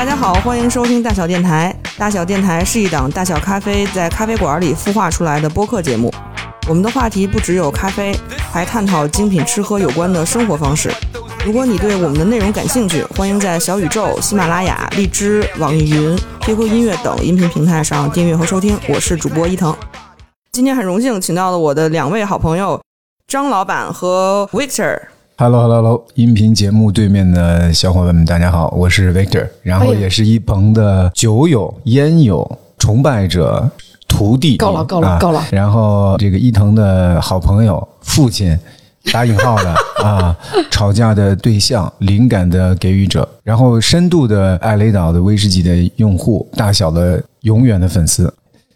大家好，欢迎收听大小电台。大小电台是一档大小咖啡在咖啡馆里孵化出来的播客节目。我们的话题不只有咖啡，还探讨精品吃喝有关的生活方式。如果你对我们的内容感兴趣，欢迎在小宇宙、喜马拉雅、荔枝、网易云、QQ 音乐等音频平台上订阅和收听。我是主播伊藤。今天很荣幸请到了我的两位好朋友张老板和 Victor。Hello，Hello，Hello！音频节目对面的小伙伴们，大家好，我是 Victor，然后也是一鹏的酒友、烟友、崇拜者、徒弟，够了够了啊够了然后这个伊藤的好朋友、父亲，打引号的 啊，吵架的对象、灵感的给予者，然后深度的艾雷岛的威士忌的用户，大小的永远的粉丝。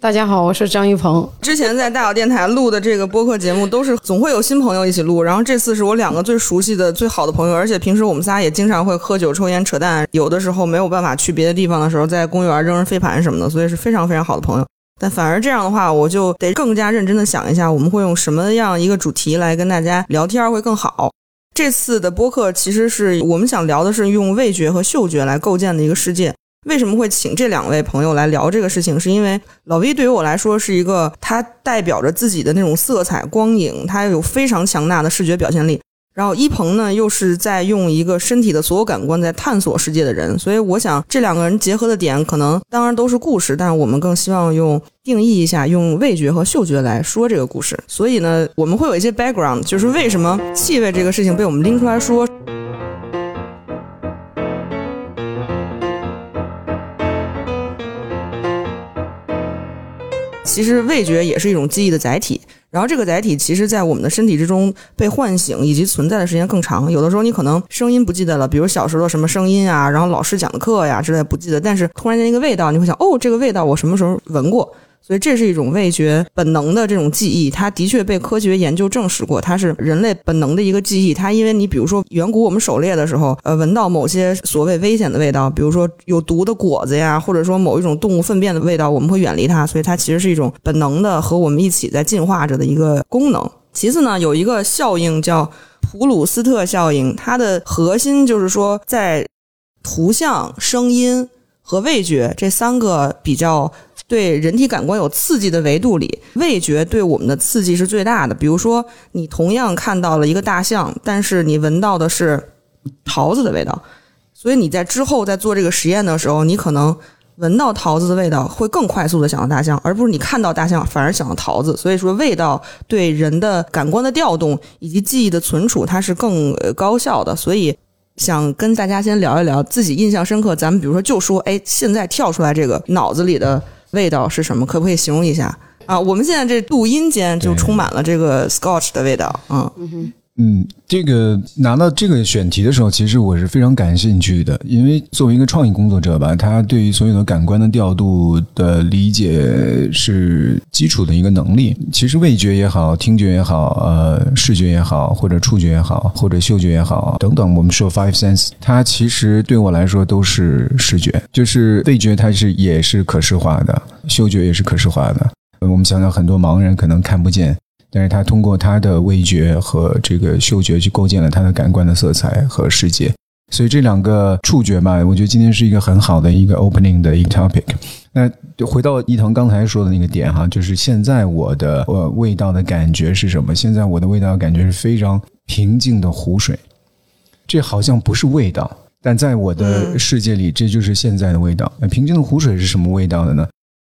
大家好，我是张一鹏。之前在大小电台录的这个播客节目，都是总会有新朋友一起录。然后这次是我两个最熟悉的、最好的朋友，而且平时我们仨也经常会喝酒、抽烟、扯淡。有的时候没有办法去别的地方的时候，在公园扔扔飞盘什么的，所以是非常非常好的朋友。但反而这样的话，我就得更加认真的想一下，我们会用什么样一个主题来跟大家聊天会更好。这次的播客其实是我们想聊的是用味觉和嗅觉来构建的一个世界。为什么会请这两位朋友来聊这个事情？是因为老 V 对于我来说是一个，他代表着自己的那种色彩、光影，他有非常强大的视觉表现力。然后一鹏呢，又是在用一个身体的所有感官在探索世界的人，所以我想这两个人结合的点，可能当然都是故事，但是我们更希望用定义一下，用味觉和嗅觉来说这个故事。所以呢，我们会有一些 background，就是为什么气味这个事情被我们拎出来说。其实味觉也是一种记忆的载体，然后这个载体其实在我们的身体之中被唤醒以及存在的时间更长。有的时候你可能声音不记得了，比如小时候什么声音啊，然后老师讲的课呀之类的不记得，但是突然间一个味道，你会想，哦，这个味道我什么时候闻过？所以这是一种味觉本能的这种记忆，它的确被科学研究证实过，它是人类本能的一个记忆。它因为你比如说远古我们狩猎的时候，呃，闻到某些所谓危险的味道，比如说有毒的果子呀，或者说某一种动物粪便的味道，我们会远离它。所以它其实是一种本能的和我们一起在进化着的一个功能。其次呢，有一个效应叫普鲁斯特效应，它的核心就是说在图像、声音和味觉这三个比较。对人体感官有刺激的维度里，味觉对我们的刺激是最大的。比如说，你同样看到了一个大象，但是你闻到的是桃子的味道，所以你在之后在做这个实验的时候，你可能闻到桃子的味道会更快速的想到大象，而不是你看到大象反而想到桃子。所以说，味道对人的感官的调动以及记忆的存储，它是更高效的。所以。想跟大家先聊一聊自己印象深刻，咱们比如说就说，哎，现在跳出来这个脑子里的味道是什么？可不可以形容一下啊？我们现在这录音间就充满了这个 Scotch 的味道，嗯嗯，嗯这个拿到这个选题的时候，其实我是非常感兴趣的，因为作为一个创意工作者吧，他对于所有的感官的调度的理解是基础的一个能力。其实味觉也好，听觉也好，呃，视觉也好，或者触觉也好，或者嗅觉也好，等等，我们说 five sense，它其实对我来说都是视觉，就是味觉它是也是可视化的，嗅觉也是可视化的。我们想想，很多盲人可能看不见。但是他通过他的味觉和这个嗅觉去构建了他的感官的色彩和世界，所以这两个触觉嘛，我觉得今天是一个很好的一个 opening 的一个 topic。那回到伊藤刚才说的那个点哈，就是现在我的呃味道的感觉是什么？现在我的味道感觉是非常平静的湖水，这好像不是味道，但在我的世界里，这就是现在的味道。那平静的湖水是什么味道的呢？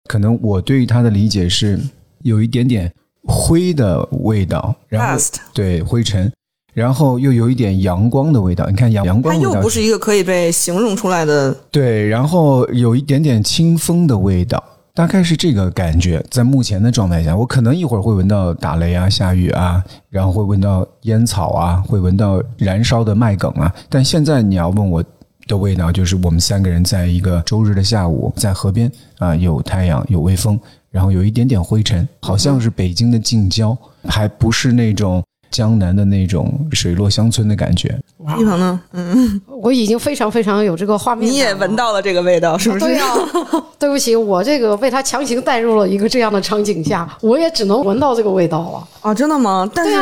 可能我对于它的理解是有一点点。灰的味道，然后对灰尘，然后又有一点阳光的味道。你看阳阳光它又不是一个可以被形容出来的。对，然后有一点点清风的味道，大概是这个感觉。在目前的状态下，我可能一会儿会闻到打雷啊、下雨啊，然后会闻到烟草啊，会闻到燃烧的麦梗啊。但现在你要问我的味道，就是我们三个人在一个周日的下午，在河边啊，有太阳，有微风。然后有一点点灰尘，好像是北京的近郊，还不是那种江南的那种水落乡村的感觉。一鹏呢？嗯，我已经非常非常有这个画面。你也闻到了这个味道，是不是？对啊。对不起，我这个被他强行带入了一个这样的场景下，我也只能闻到这个味道了。啊，真的吗？但是。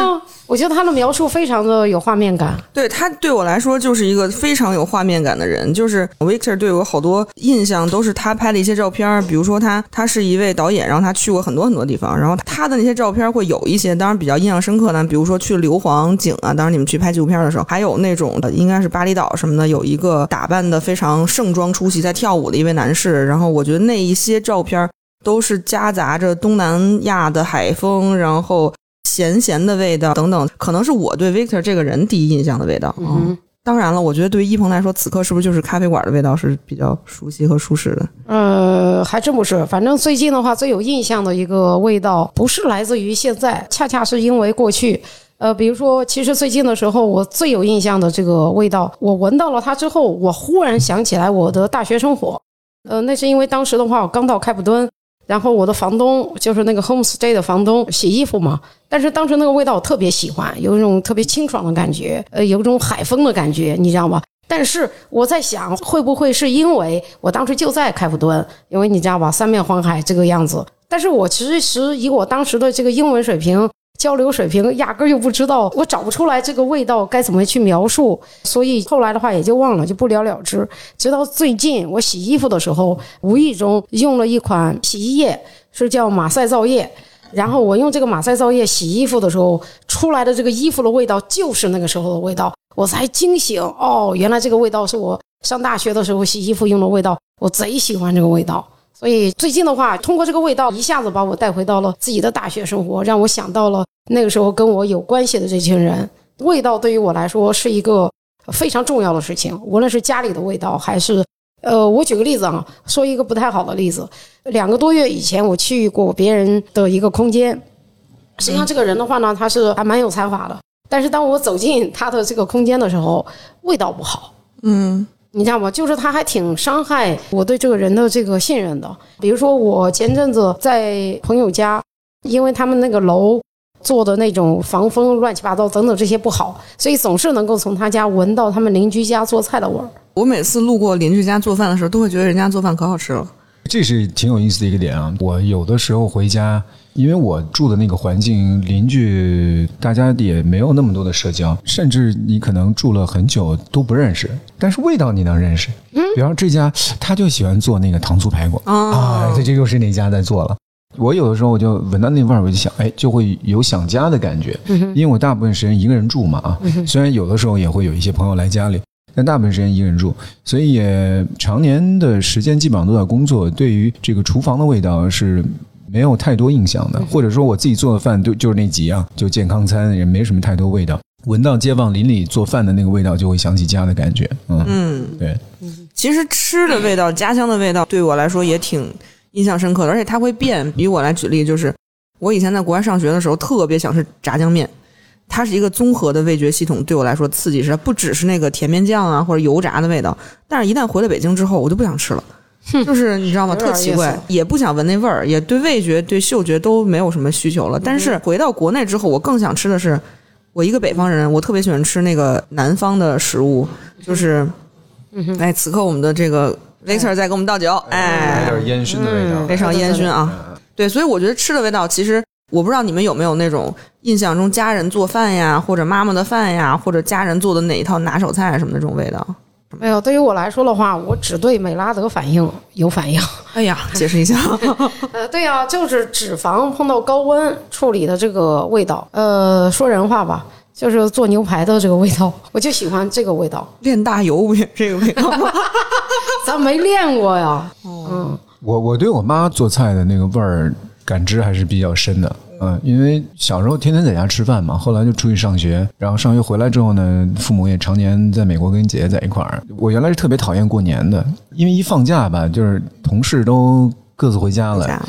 我觉得他的描述非常的有画面感，对他对我来说就是一个非常有画面感的人。就是 Victor 对我好多印象都是他拍的一些照片，比如说他他是一位导演，然后他去过很多很多地方，然后他的那些照片会有一些当然比较印象深刻的，比如说去硫磺井啊，当时你们去拍纪录片的时候，还有那种的应该是巴厘岛什么的，有一个打扮的非常盛装出席在跳舞的一位男士，然后我觉得那一些照片都是夹杂着东南亚的海风，然后。咸咸的味道等等，可能是我对 Victor 这个人第一印象的味道。嗯，当然了，我觉得对于一鹏来说，此刻是不是就是咖啡馆的味道是比较熟悉和舒适的？呃，还真不是。反正最近的话，最有印象的一个味道，不是来自于现在，恰恰是因为过去。呃，比如说，其实最近的时候，我最有印象的这个味道，我闻到了它之后，我忽然想起来我的大学生活。呃，那是因为当时的话，我刚到开普敦。然后我的房东就是那个 homestay 的房东洗衣服嘛，但是当时那个味道我特别喜欢，有一种特别清爽的感觉，呃，有一种海风的感觉，你知道吗？但是我在想，会不会是因为我当时就在开普敦，因为你知道吧，三面环海这个样子。但是我其实以我当时的这个英文水平。交流水平压根儿又不知道，我找不出来这个味道该怎么去描述，所以后来的话也就忘了，就不了了之。直到最近我洗衣服的时候，无意中用了一款洗衣液，是叫马赛皂液。然后我用这个马赛皂液洗衣服的时候，出来的这个衣服的味道就是那个时候的味道，我才惊醒哦，原来这个味道是我上大学的时候洗衣服用的味道，我贼喜欢这个味道。所以最近的话，通过这个味道，一下子把我带回到了自己的大学生活，让我想到了那个时候跟我有关系的这群人。味道对于我来说是一个非常重要的事情，无论是家里的味道，还是呃，我举个例子啊，说一个不太好的例子。两个多月以前，我去过别人的一个空间，实际上这个人的话呢，他是还蛮有才华的，但是当我走进他的这个空间的时候，味道不好。嗯。你知道吗？就是他还挺伤害我对这个人的这个信任的。比如说，我前阵子在朋友家，因为他们那个楼做的那种防风乱七八糟等等这些不好，所以总是能够从他家闻到他们邻居家做菜的味儿。我每次路过邻居家做饭的时候，都会觉得人家做饭可好吃了。这是挺有意思的一个点啊！我有的时候回家，因为我住的那个环境，邻居大家也没有那么多的社交，甚至你可能住了很久都不认识，但是味道你能认识。嗯，比方这家他就喜欢做那个糖醋排骨啊，这这又是哪家在做了？我有的时候我就闻到那味儿，我就想，哎，就会有想家的感觉。嗯因为我大部分时间一个人住嘛啊，虽然有的时候也会有一些朋友来家里。但大部分时间一个人住，所以也常年的时间基本上都在工作，对于这个厨房的味道是没有太多印象的。或者说我自己做的饭都就是那几样，就健康餐，也没什么太多味道。闻到街坊邻里做饭的那个味道，就会想起家的感觉。嗯，对。其实吃的味道，家乡的味道，对我来说也挺印象深刻的，而且它会变。比我来举例，就是我以前在国外上学的时候，特别想吃炸酱面。它是一个综合的味觉系统，对我来说刺激是它不只是那个甜面酱啊或者油炸的味道，但是一旦回了北京之后，我就不想吃了，就是你知道吗？特奇怪，也不想闻那味儿，也对味觉、对嗅觉都没有什么需求了。但是回到国内之后，我更想吃的是，我一个北方人，我特别喜欢吃那个南方的食物，就是，哎，此刻我们的这个 Victor 在给我们倒酒，哎，有点烟熏的味道，非常烟熏啊。对，所以我觉得吃的味道其实。我不知道你们有没有那种印象中家人做饭呀，或者妈妈的饭呀，或者家人做的哪一套拿手菜什么的这种味道？没有。对于我来说的话，我只对美拉德反应有反应。哎呀，解释一下。呃，对呀，就是脂肪碰到高温处理的这个味道。呃，说人话吧，就是做牛排的这个味道，我就喜欢这个味道。炼大油不也这个味道吗？咱没练过呀。嗯，我我对我妈做菜的那个味儿。感知还是比较深的，嗯，因为小时候天天在家吃饭嘛，后来就出去上学，然后上学回来之后呢，父母也常年在美国跟姐姐在一块儿。我原来是特别讨厌过年的，因为一放假吧，就是同事都各自回家了，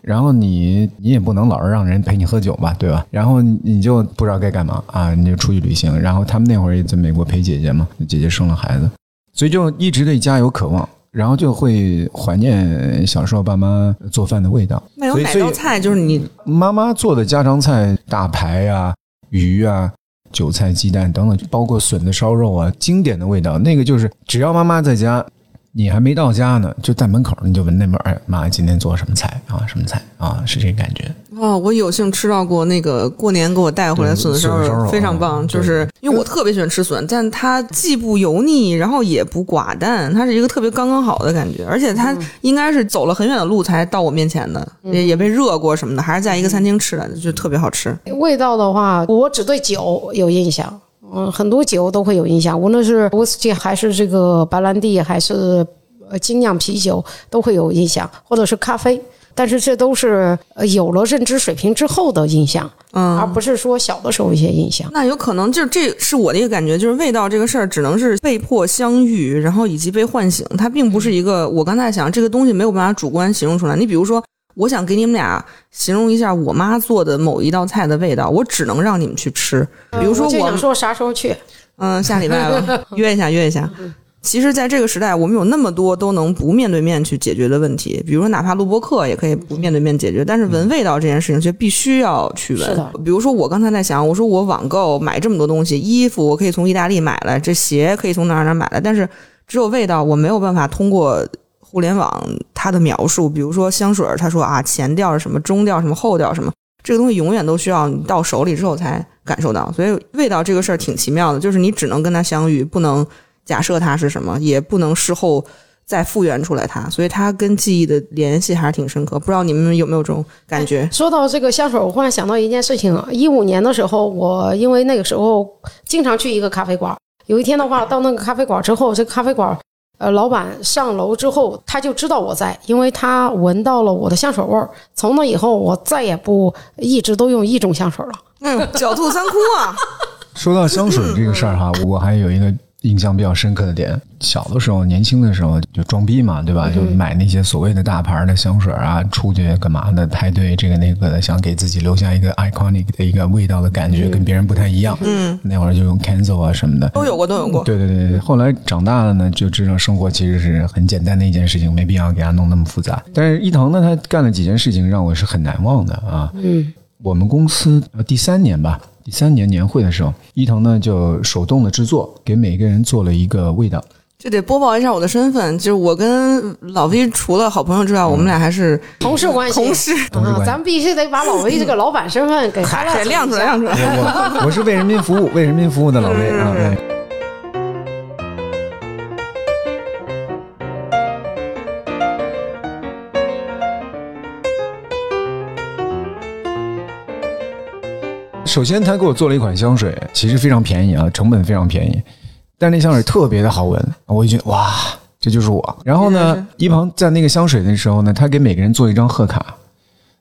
然后你你也不能老是让人陪你喝酒吧，对吧？然后你就不知道该干嘛啊，你就出去旅行。然后他们那会儿也在美国陪姐姐嘛，姐姐生了孩子，所以就一直对家有渴望。然后就会怀念小时候爸妈做饭的味道。那有哪道菜就是你妈妈做的家常菜？大排呀、鱼啊、韭菜、鸡蛋等等，包括笋子烧肉啊，经典的味道。那个就是只要妈妈在家，你还没到家呢，就在门口你就闻那味儿，哎，妈今天做什么菜啊？什么菜啊？是这个感觉。哦，我有幸吃到过那个过年给我带回来笋子烧肉，笋子烧肉非常棒。嗯就是因为我特别喜欢吃笋，但它既不油腻，然后也不寡淡，它是一个特别刚刚好的感觉。而且它应该是走了很远的路才到我面前的，也也被热过什么的，还是在一个餐厅吃的，就特别好吃。味道的话，我只对酒有印象。嗯，很多酒都会有印象，无论是威士忌还是这个白兰地，还是呃精酿啤酒，都会有印象，或者是咖啡。但是这都是呃有了认知水平之后的印象，嗯，而不是说小的时候一些印象。那有可能就是这是我的一个感觉，就是味道这个事儿只能是被迫相遇，然后以及被唤醒，它并不是一个我刚才想这个东西没有办法主观形容出来。你比如说，我想给你们俩形容一下我妈做的某一道菜的味道，我只能让你们去吃。比如说我我就想说啥时候去？嗯，下礼拜吧，约一下，约一下。其实，在这个时代，我们有那么多都能不面对面去解决的问题，比如说哪怕录播课也可以不面对面解决，但是闻味道这件事情却必须要去闻是的。比如说，我刚才在想，我说我网购买这么多东西，衣服我可以从意大利买来，这鞋可以从哪儿哪儿买来，但是只有味道，我没有办法通过互联网它的描述，比如说香水儿，他说啊前调是什么，中调什么，后调什么，这个东西永远都需要你到手里之后才感受到，所以味道这个事儿挺奇妙的，就是你只能跟它相遇，不能假设它是什么，也不能事后再复原出来它，所以它跟记忆的联系还是挺深刻。不知道你们有没有这种感觉？说到这个香水，我忽然想到一件事情。一五年的时候，我因为那个时候经常去一个咖啡馆，有一天的话到那个咖啡馆之后，这咖啡馆呃老板上楼之后，他就知道我在，因为他闻到了我的香水味儿。从那以后，我再也不一直都用一种香水了。嗯，狡兔三窟啊！说到香水这个事儿哈，我还有一个印象比较深刻的点。小的时候，年轻的时候就装逼嘛，对吧？就买那些所谓的大牌的香水啊，出去干嘛的，排队这个那个的，想给自己留下一个 iconic 的一个味道的感觉，跟别人不太一样。嗯，那会儿就用 Canso 啊什么的，都有过，都有过。对对对对，后来长大了呢，就知道生活其实是很简单的一件事情，没必要给它弄那么复杂。但是伊藤呢，他干了几件事情让我是很难忘的啊。嗯，我们公司呃第三年吧，第三年年会的时候，伊藤呢就手动的制作，给每个人做了一个味道。就得播报一下我的身份，就是我跟老 V 除了好朋友之外，我们俩还是同事关系，同事。啊，同事关系咱们必须得把老 V 这个老板身份给给，亮出来，亮出来。我我 我是为人民服务，为人民服务的老 V 啊。哎首先，他给我做了一款香水，其实非常便宜啊，成本非常便宜，但是那香水特别的好闻，我就觉得哇，这就是我。然后呢，一旁在那个香水的时候呢，他给每个人做一张贺卡，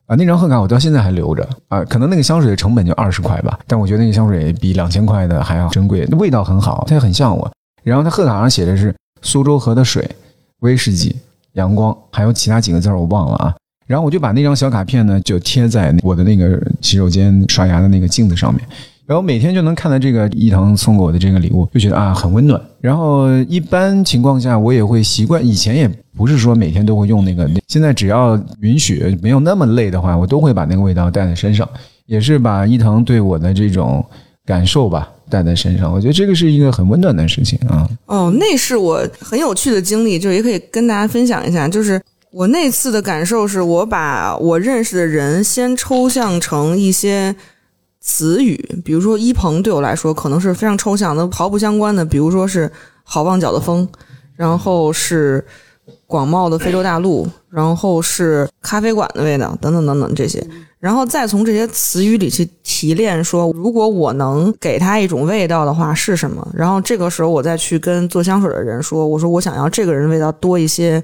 啊，那张贺卡我到现在还留着啊，可能那个香水的成本就二十块吧，但我觉得那个香水比两千块的还要珍贵，那味道很好，它也很像我。然后它贺卡上写的是苏州河的水、威士忌、阳光，还有其他几个字儿我忘了啊。然后我就把那张小卡片呢，就贴在我的那个洗手间刷牙的那个镜子上面。然后每天就能看到这个伊藤送给我的这个礼物，就觉得啊很温暖。然后一般情况下我也会习惯，以前也不是说每天都会用那个，现在只要允许没有那么累的话，我都会把那个味道带在身上，也是把伊藤对我的这种感受吧带在身上。我觉得这个是一个很温暖的事情啊。哦，那是我很有趣的经历，就是也可以跟大家分享一下。就是我那次的感受是，我把我认识的人先抽象成一些词语，比如说一鹏对我来说可能是非常抽象的、毫不相关的，比如说是好望角的风，然后是广袤的非洲大陆，然后是咖啡馆的味道，等等等等这些。然后再从这些词语里去提炼，说如果我能给他一种味道的话是什么？然后这个时候我再去跟做香水的人说，我说我想要这个人味道多一些，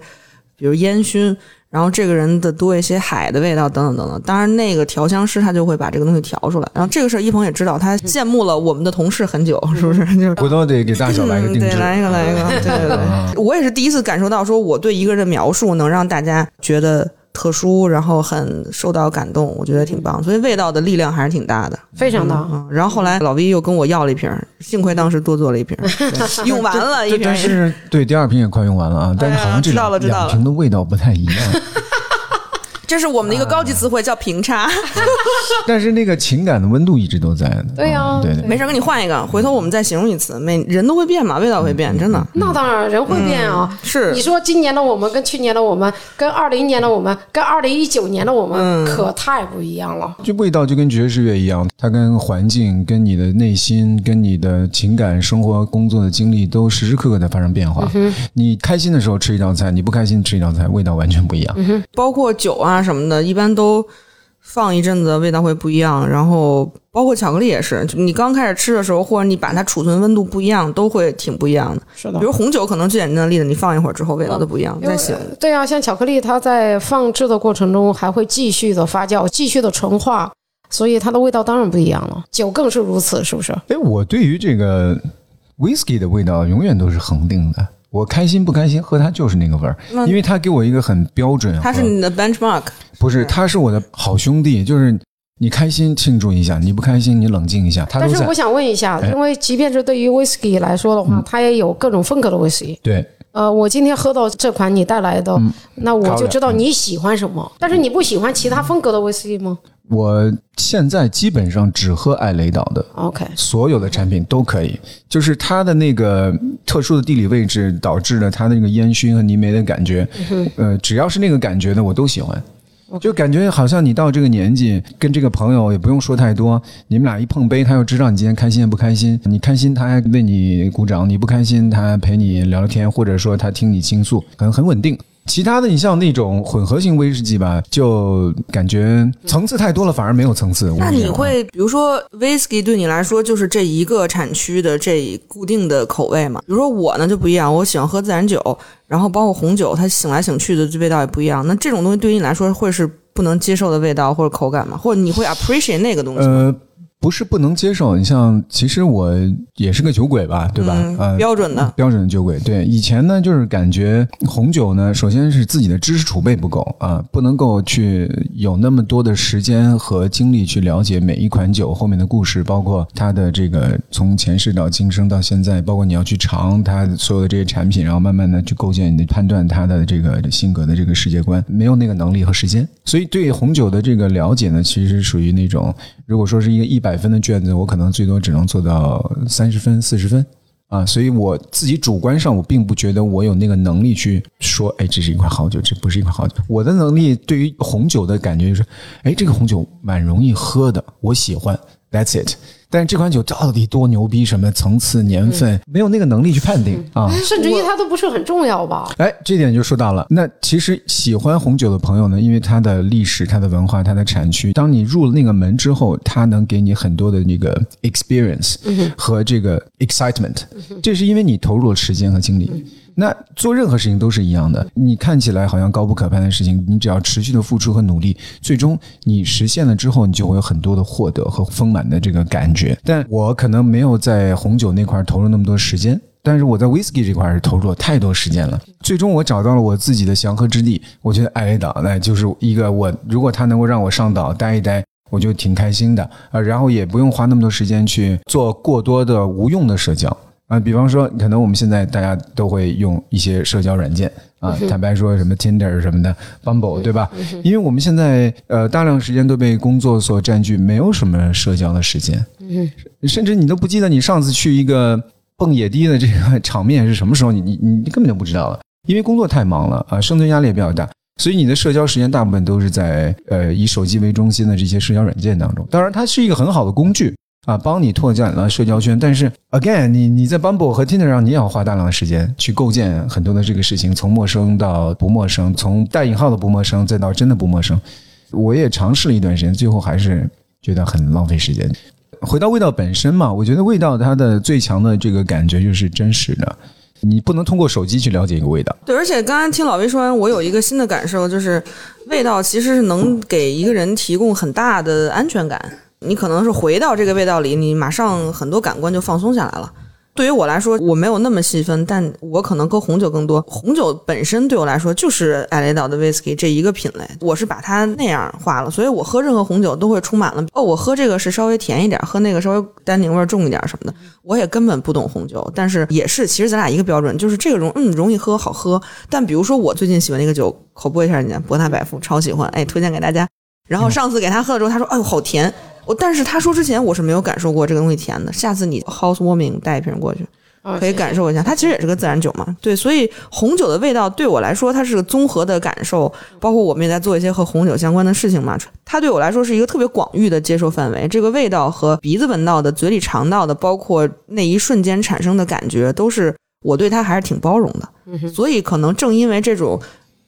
比如烟熏，然后这个人的多一些海的味道，等等等等。当然，那个调香师他就会把这个东西调出来。然后这个事儿一鹏也知道，他羡慕了我们的同事很久，是不是？就是回头得给大小来个定制，来一个，来一个，对对对。我也是第一次感受到，说我对一个人的描述能让大家觉得特殊，然后很受到感动，我觉得挺棒。所以味道的力量还是挺大的。非常大。嗯，然后后来老 V 又跟我要了一瓶，幸亏当时多做了一瓶，用完了一瓶。是对第二瓶也快用完了啊，但是好像这知道了两知道了两瓶的味道不太一样。这是我们的一个高级词汇，叫平差。但是那个情感的温度一直都在的。对呀啊对对。没事，给你换一个，回头我们再形容一次。每人都会变嘛，味道会变，真的那当然，人会变啊。是你说今年的我们跟去年的我们，跟二零年的我们，跟二零一九年的我们，可太不一样了。就味道就跟爵士乐一样，它跟环境、跟你的内心、跟你的情感、生活、工作的经历都时时刻刻在发生变化。你开心的时候吃一道菜，你不开心吃一道菜，味道完全不一样。包括酒啊什么的，一般都放一阵子，味道会不一样。然后包括巧克力也是，就你刚开始吃的时候，或者你把它储存温度不一样，都会挺不一样的。是的比如红酒，可能最简单的例子，你放一会儿之后，味道都不一样。再醒，对啊，像巧克力，它在放置的过程中还会继续的发酵，继续的纯化，所以它的味道当然不一样了。酒更是如此，是不是？哎，我对于这个 whisky 的味道永远都是恒定的。我开心不开心，喝它就是那个味儿，因为它给我一个很标准。和它是你的 benchmark。不是，它是我的好兄弟，就是你开心庆祝一下，你不开心你冷静一下，但是我。想问一下，哎因为即便是对于 whisky 来说的话，它也有各种风格的 whisky。对，呃，我今天喝到这款你带来的，嗯那我就知道你喜欢什么。但是你不喜欢其他风格的 whisky 吗我现在基本上只喝艾雷岛的，？OK，所有的产品都可以，就是它的那个特殊的地理位置导致了它的那个烟熏和泥煤的感觉，呃，只要是那个感觉的我都喜欢。就感觉好像你到这个年纪，跟这个朋友也不用说太多，你们俩一碰杯，他就知道你今天开心不开心。你开心，他还为你鼓掌；你不开心，他还陪你聊聊天，或者说他听你倾诉，可能很稳定。其他的，你像那种混合型威士忌吧，就感觉层次太多了，反而没有层次。那你会，比如说 whisky 对你来说就是这一个产区的这固定的口味嘛？比如说我呢就不一样，我喜欢喝自然酒，然后包括红酒，它醒来醒去的味道也不一样。那这种东西对于你来说会是不能接受的味道或者口感吗？或者你会 appreciate 那个东西吗？呃，不是不能接受。你像，其实我也是个酒鬼吧，对吧？嗯呃，标准的。标准的酒鬼。对，以前呢，就是感觉红酒呢，首先是自己的知识储备不够啊，不能够去有那么多的时间和精力去了解每一款酒后面的故事，包括它的这个从前世到今生到现在，包括你要去尝它所有的这些产品，然后慢慢的去构建你的判断它的这个性格的这个世界观，没有那个能力和时间。所以对红酒的这个了解呢，其实属于那种，如果说是一个一百分的卷子，我可能最多只能做到三十分、四十分。啊，所以我自己主观上，我并不觉得我有那个能力去说，哎，这是一款好酒，这不是一款好酒。我的能力对于红酒的感觉就是，哎，这个红酒蛮容易喝的，我喜欢，That's it。但是这款酒到底多牛逼，什么层次、年份，没有那个能力去判定啊。甚至于它都不是很重要吧？哎，这点就说到了。那其实喜欢红酒的朋友呢，因为它的历史、它的文化、它的产区，当你入了那个门之后，它能给你很多的那个 experience 和这个 excitement，这是因为你投入了时间和精力。那做任何事情都是一样的，你看起来好像高不可攀的事情，你只要持续的付出和努力，最终你实现了之后，你就会有很多的获得和丰满的这个感觉。但我可能没有在红酒那块投入那么多时间，但是我在 whisky 这块是投入了太多时间了。最终我找到了我自己的祥和之地，我觉得艾雷岛那就是一个我，如果它能够让我上岛待一待。我就挺开心的啊，然后也不用花那么多时间去做过多的无用的社交啊。比方说，可能我们现在大家都会用一些社交软件啊，坦白说什么 Tinder 什么的，Bumble 对吧？因为我们现在呃大量时间都被工作所占据，没有什么社交的时间，甚至你都不记得你上次去一个蹦野迪的这个 场面是什么时候，你你你根本就不知道了，因为工作太忙了啊，生存压力也比较大。所以你的社交时间大部分都是在呃以手机为中心的这些社交软件当中。当然，它是一个很好的工具啊，帮你拓展了社交圈。但是 again，你你在 Bumble 和 Tinder 上，你也要花大量的时间去构建很多的这个事情，从陌生到不陌生，从带引号的不陌生再到真的不陌生。我也尝试了一段时间，最后还是觉得很浪费时间。回到味道本身嘛，我觉得味道它的最强的这个感觉就是真实的。你不能通过手机去了解一个味道，对，而且刚刚听老魏说完，我有一个新的感受，就是味道其实是能给一个人提供很大的安全感。你可能是回到这个味道里，你马上很多感官就放松下来了。对于我来说，我没有那么细分，但我可能喝红酒更多。红酒本身对我来说就是艾雷岛的 whisky 这一个品类，我是把它那样化了，所以我喝任何红酒都会充满了哦，我喝这个是稍微甜一点，喝那个稍微单宁味重一点什么的。我也根本不懂红酒，但是也是，其实咱俩一个标准，就是这个容嗯容易喝好喝。但比如说我最近喜欢那个酒，口播一下人家博纳百富，超喜欢，哎，推荐给大家。然后上次给他喝了之后，他说：“哎呦，好甜。”我但是他说之前我是没有感受过这个东西甜的。下次你 housewarming 带一瓶过去，可以感受一下。它其实也是个自然酒嘛，对。所以红酒的味道对我来说，它是个综合的感受。包括我们也在做一些和红酒相关的事情嘛，它对我来说是一个特别广域的接受范围。这个味道和鼻子闻到的、嘴里尝到的，包括那一瞬间产生的感觉，都是我对它还是挺包容的。所以可能正因为这种。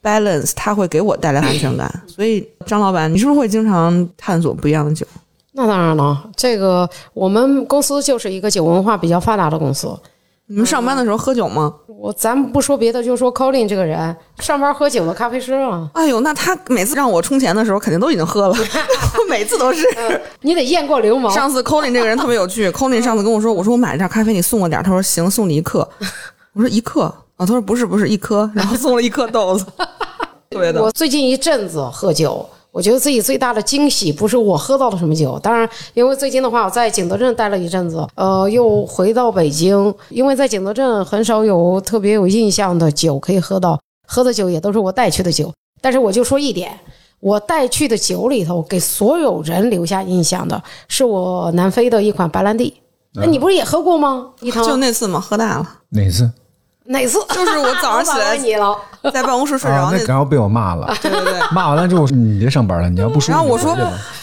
balance，它会给我带来安全感。所以，张老板，你是不是会经常探索不一样的酒？那当然了，这个我们公司就是一个酒文化比较发达的公司。你们上班的时候喝酒吗？我咱不说别的，就说 Colin 这个人，上班喝酒的咖啡师啊。哎呦，那他每次让我充钱的时候，肯定都已经喝了，每次都是。你得验过流氓。上次 Colin 这个人特别有趣，Colin 上次跟我说，我说我买了点咖啡，你送我点。他说行，送你一克。我说一克。啊他说不是不是一颗，然后送了一颗豆子。对的。我最近一阵子喝酒，我觉得自己最大的惊喜不是我喝到了什么酒，当然，因为最近的话我在景德镇待了一阵子，呃，又回到北京，因为在景德镇很少有特别有印象的酒可以喝到，喝的酒也都是我带去的酒。但是我就说一点，我带去的酒里头给所有人留下印象的是我南非的一款白兰地。那你不是也喝过吗？一汤就那次吗？喝大了。哪次？哪次？就是我早上起来你了，在办公室睡着那，然后被我骂了。对对对，骂完了之后，你别上班了，你要不舒服。然后我说，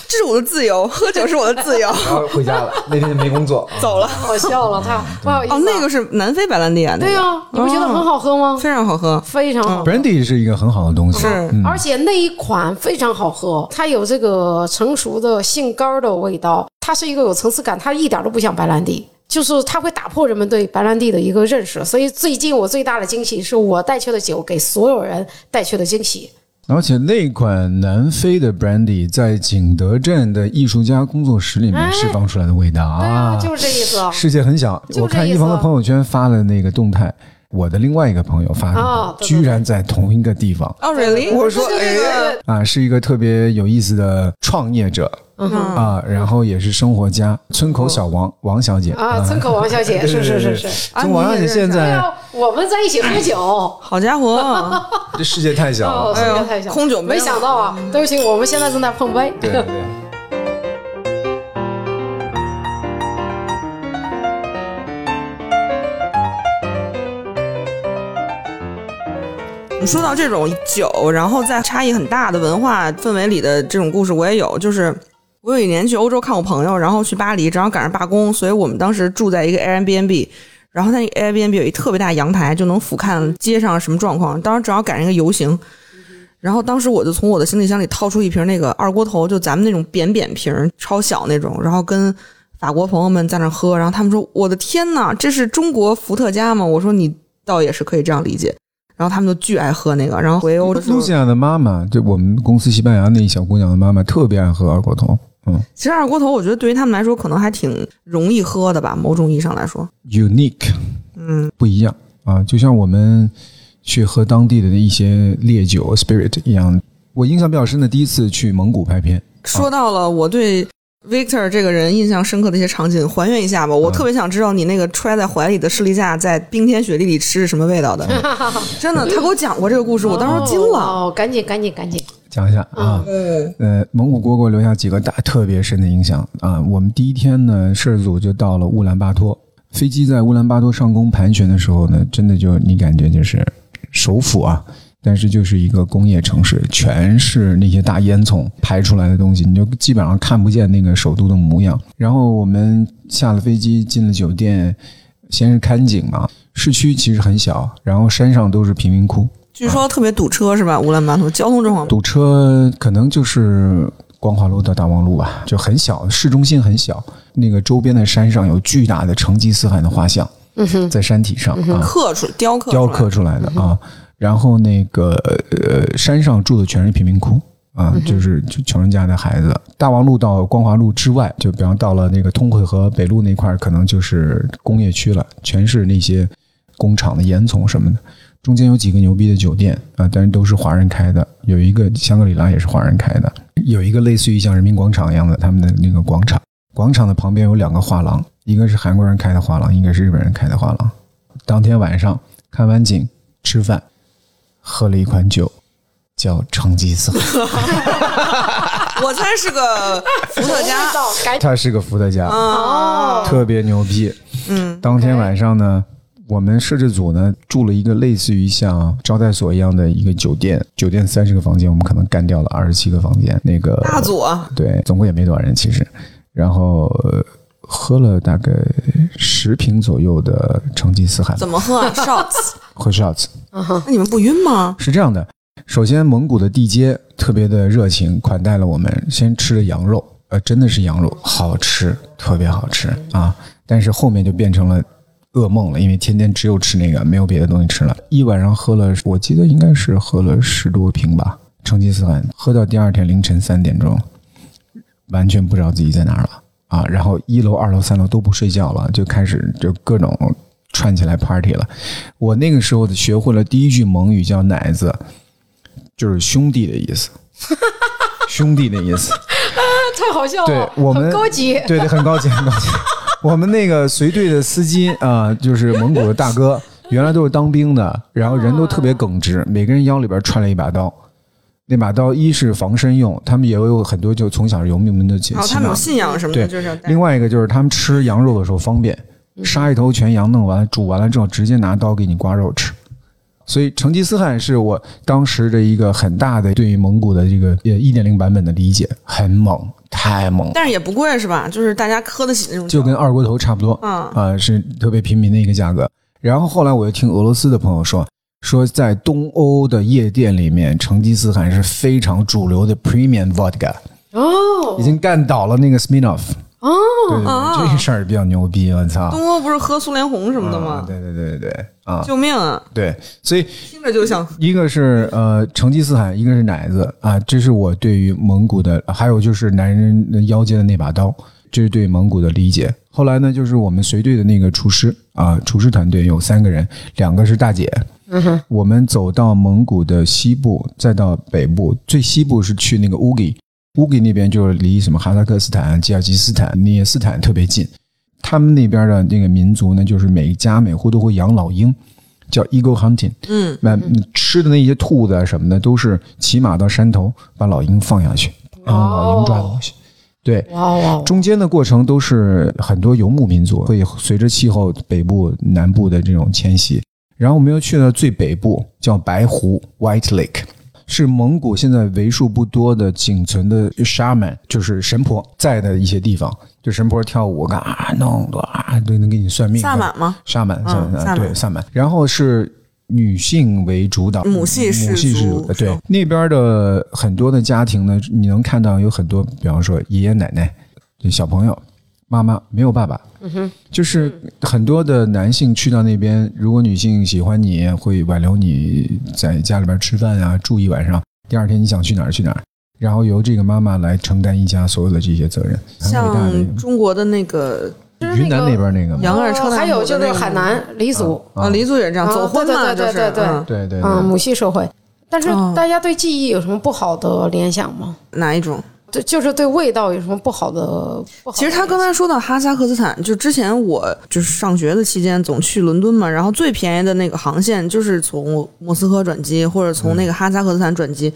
这是我的自由，喝酒是我的自由。然后回家了，那天就没工作，走了。好笑了，他不好意思。哦，那个是南非白兰地啊。对呀，你不觉得很好喝吗？非常好喝，非常好。Brandy 是一个很好的东西，是，而且那一款非常好喝，它有这个成熟的杏干的味道，它是一个有层次感，它一点都不像白兰地。就是它会打破人们对白兰地的一个认识，所以最近我最大的惊喜是我带去的酒给所有人带去的惊喜。而且那款南非的 brandy 在景德镇的艺术家工作室里面释放出来的味道啊，就是这意思。世界很小，我看一鹏的朋友圈发了那个动态。我的另外一个朋友发的，居然在同一个地方。哦，really？我说，哎，啊，是一个特别有意思的创业者啊，然后也是生活家，村口小王王小姐。啊，村口王小姐是是是是。村口王小姐现在我们在一起喝酒，好家伙，这世界太小了，世界太小，空酒没想到啊，对不起，我们现在正在碰杯。对对。你 说到这种酒，然后在差异很大的文化氛围里的这种故事，我也有。就是我有一年去欧洲看我朋友，然后去巴黎，正好赶上罢工，所以我们当时住在一个 Airbnb，然后那 Airbnb 有一特别大阳台，就能俯瞰街上什么状况。当时正好赶上一个游行，然后当时我就从我的行李箱里掏出一瓶那个二锅头，就咱们那种扁扁瓶，超小那种，然后跟法国朋友们在那喝，然后他们说：“我的天呐，这是中国伏特加吗？”我说：“你倒也是可以这样理解。”然后他们就巨爱喝那个，然后回欧的时候，露西亚的妈妈，就我们公司西班牙那一小姑娘的妈妈，特别爱喝二锅头。嗯，其实二锅头，我觉得对于他们来说，可能还挺容易喝的吧，某种意义上来说，unique，嗯，不一样啊，就像我们去喝当地的一些烈酒 spirit 一样。我印象比较深的第一次去蒙古拍片，说到了我对。Victor 这个人印象深刻的一些场景，还原一下吧。我特别想知道你那个揣在怀里的士力架在冰天雪地里吃是什么味道的。真的，他给我讲过这个故事，我当时惊了。哦，赶紧赶紧赶紧讲一下啊！呃，蒙古国给我留下几个大特别深的影响啊。我们第一天呢，摄制组就到了乌兰巴托，飞机在乌兰巴托上空盘旋的时候呢，真的就你感觉就是首府啊。但是就是一个工业城市，全是那些大烟囱排出来的东西，你就基本上看不见那个首都的模样。然后我们下了飞机，进了酒店，先是看景嘛。市区其实很小，然后山上都是贫民窟。据说特别堵车是吧？乌兰巴托交通状况堵车，可能就是光华路到大望路吧，就很小，市中心很小。那个周边的山上有巨大的成吉思汗的画像，在山体上刻出雕刻雕刻出来的啊。然后那个呃，山上住的全是贫民窟啊，就是就穷人家的孩子。大望路到光华路之外，就比方到了那个通惠河北路那块儿，可能就是工业区了，全是那些工厂的烟囱什么的。中间有几个牛逼的酒店啊，但是都是华人开的。有一个香格里拉也是华人开的，有一个类似于像人民广场一样的他们的那个广场。广场的旁边有两个画廊，一个是韩国人开的画廊，一个是日本人开的画廊。当天晚上看完景，吃饭，喝了一款酒，叫成吉思汗。我猜是个伏特加。赶他是个伏特加，哦，特别牛逼。嗯，当天晚上呢，我们摄制组呢住了一个类似于像招待所一样的一个酒店，酒店三十个房间，我们可能干掉了二十七个房间。那个大组啊，对，总共也没多少人其实，然后呃喝了大概十瓶左右的成吉思汗，怎么喝啊？shots？喝 shots。那你们不晕吗？是这样的，首先蒙古的地接特别的热情，款待了我们，先吃了羊肉，呃，真的是羊肉，好吃，特别好吃啊！但是后面就变成了噩梦了，因为天天只有吃那个，没有别的东西吃了。一晚上喝了，我记得应该是喝了十多瓶吧，成吉思汗，喝到第二天凌晨三点钟，完全不知道自己在哪儿了啊！然后一楼、二楼、三楼都不睡觉了，就开始就各种串起来 party 了。我那个时候学会了第一句蒙语叫“奶子”，就是兄弟的意思，兄弟的意思。太好笑了，对我们 高级。对对，很高级，很高级。我们那个随队的司机啊、就是蒙古的大哥，原来都是当兵的，然后人都特别耿直，每个人腰里边揣了一把刀。那把刀一是防身用，他们也有很多就从小游牧民的起起码然后他们有信仰什么的，对就是另外一个就是他们吃羊肉的时候方便，杀一头全羊弄完煮完了之后，直接拿刀给你刮肉吃。所以成吉思汗是我当时的一个很大的对于蒙古的这个呃一点零版本的理解，很猛，太猛了，但是也不贵是吧？就是大家喝得起那种，就跟二锅头差不多。嗯啊、是特别平民的一个价格。然后后来我又听俄罗斯的朋友说，说在东欧的夜店里面，成吉思汗是非常主流的 premium vodka，哦已经干倒了那个 Smirnoff。哦，对对对，这个事儿比较牛逼，我操！东欧不是喝苏联红什么的啊吗？对对对对对啊，救命啊！对，所以听着就像一个是呃成吉思汗，一个是奶子啊，这是我对于蒙古的，还有就是男人腰间的那把刀，这是对蒙古的理解。后来呢，就是我们随队的那个厨师啊，厨师团队有三个人，两个是大姐。嗯哼，我们走到蒙古的西部，再到北部，最西部是去那个乌吉，乌吉那边就是离什么哈萨克斯坦、吉尔吉斯坦、聂斯坦特别近。他们那边的那个民族呢，就是每家每户都会养老鹰，叫 eagle hunting。嗯，那吃的那些兔子啊什么的，都是骑马到山头把老鹰放下去，让老鹰抓东西。对，中间的过程都是很多游牧民族会随着气候北部、南部的这种迁徙。然后我们又去了最北部，叫白湖 （White Lake），是蒙古现在为数不多的仅存的 shaman，就是神婆在的一些地方。就神婆跳舞，啊弄的啊，都能给你算命。萨满吗？萨满，萨满，对萨满。然后是女性为主导，母系氏母系氏族族。对是那边的很多的家庭呢，你能看到有很多，比方说爷爷奶奶、这小朋友、妈妈没有爸爸，嗯哼，就是很多的男性去到那边，如果女性喜欢你，会挽留你在家里边吃饭啊，住一晚上，第二天你想去哪儿去哪儿，然后由这个妈妈来承担一家所有的这些责任。像中国的那个云南那边那个还有就是海南南黎族，啊，黎族也是这样，啊走婚嘛，就是。对对对对。对嗯对。母系社会。但是哦大家对记忆有什么不好的联想吗？哪一种？对，就是对味道有什么不好的？不好的其实他刚才说到哈萨克斯坦，就之前我就是上学的期间总去伦敦嘛，然后最便宜的那个航线就是从莫斯科转机或者从那个哈萨克斯坦转机。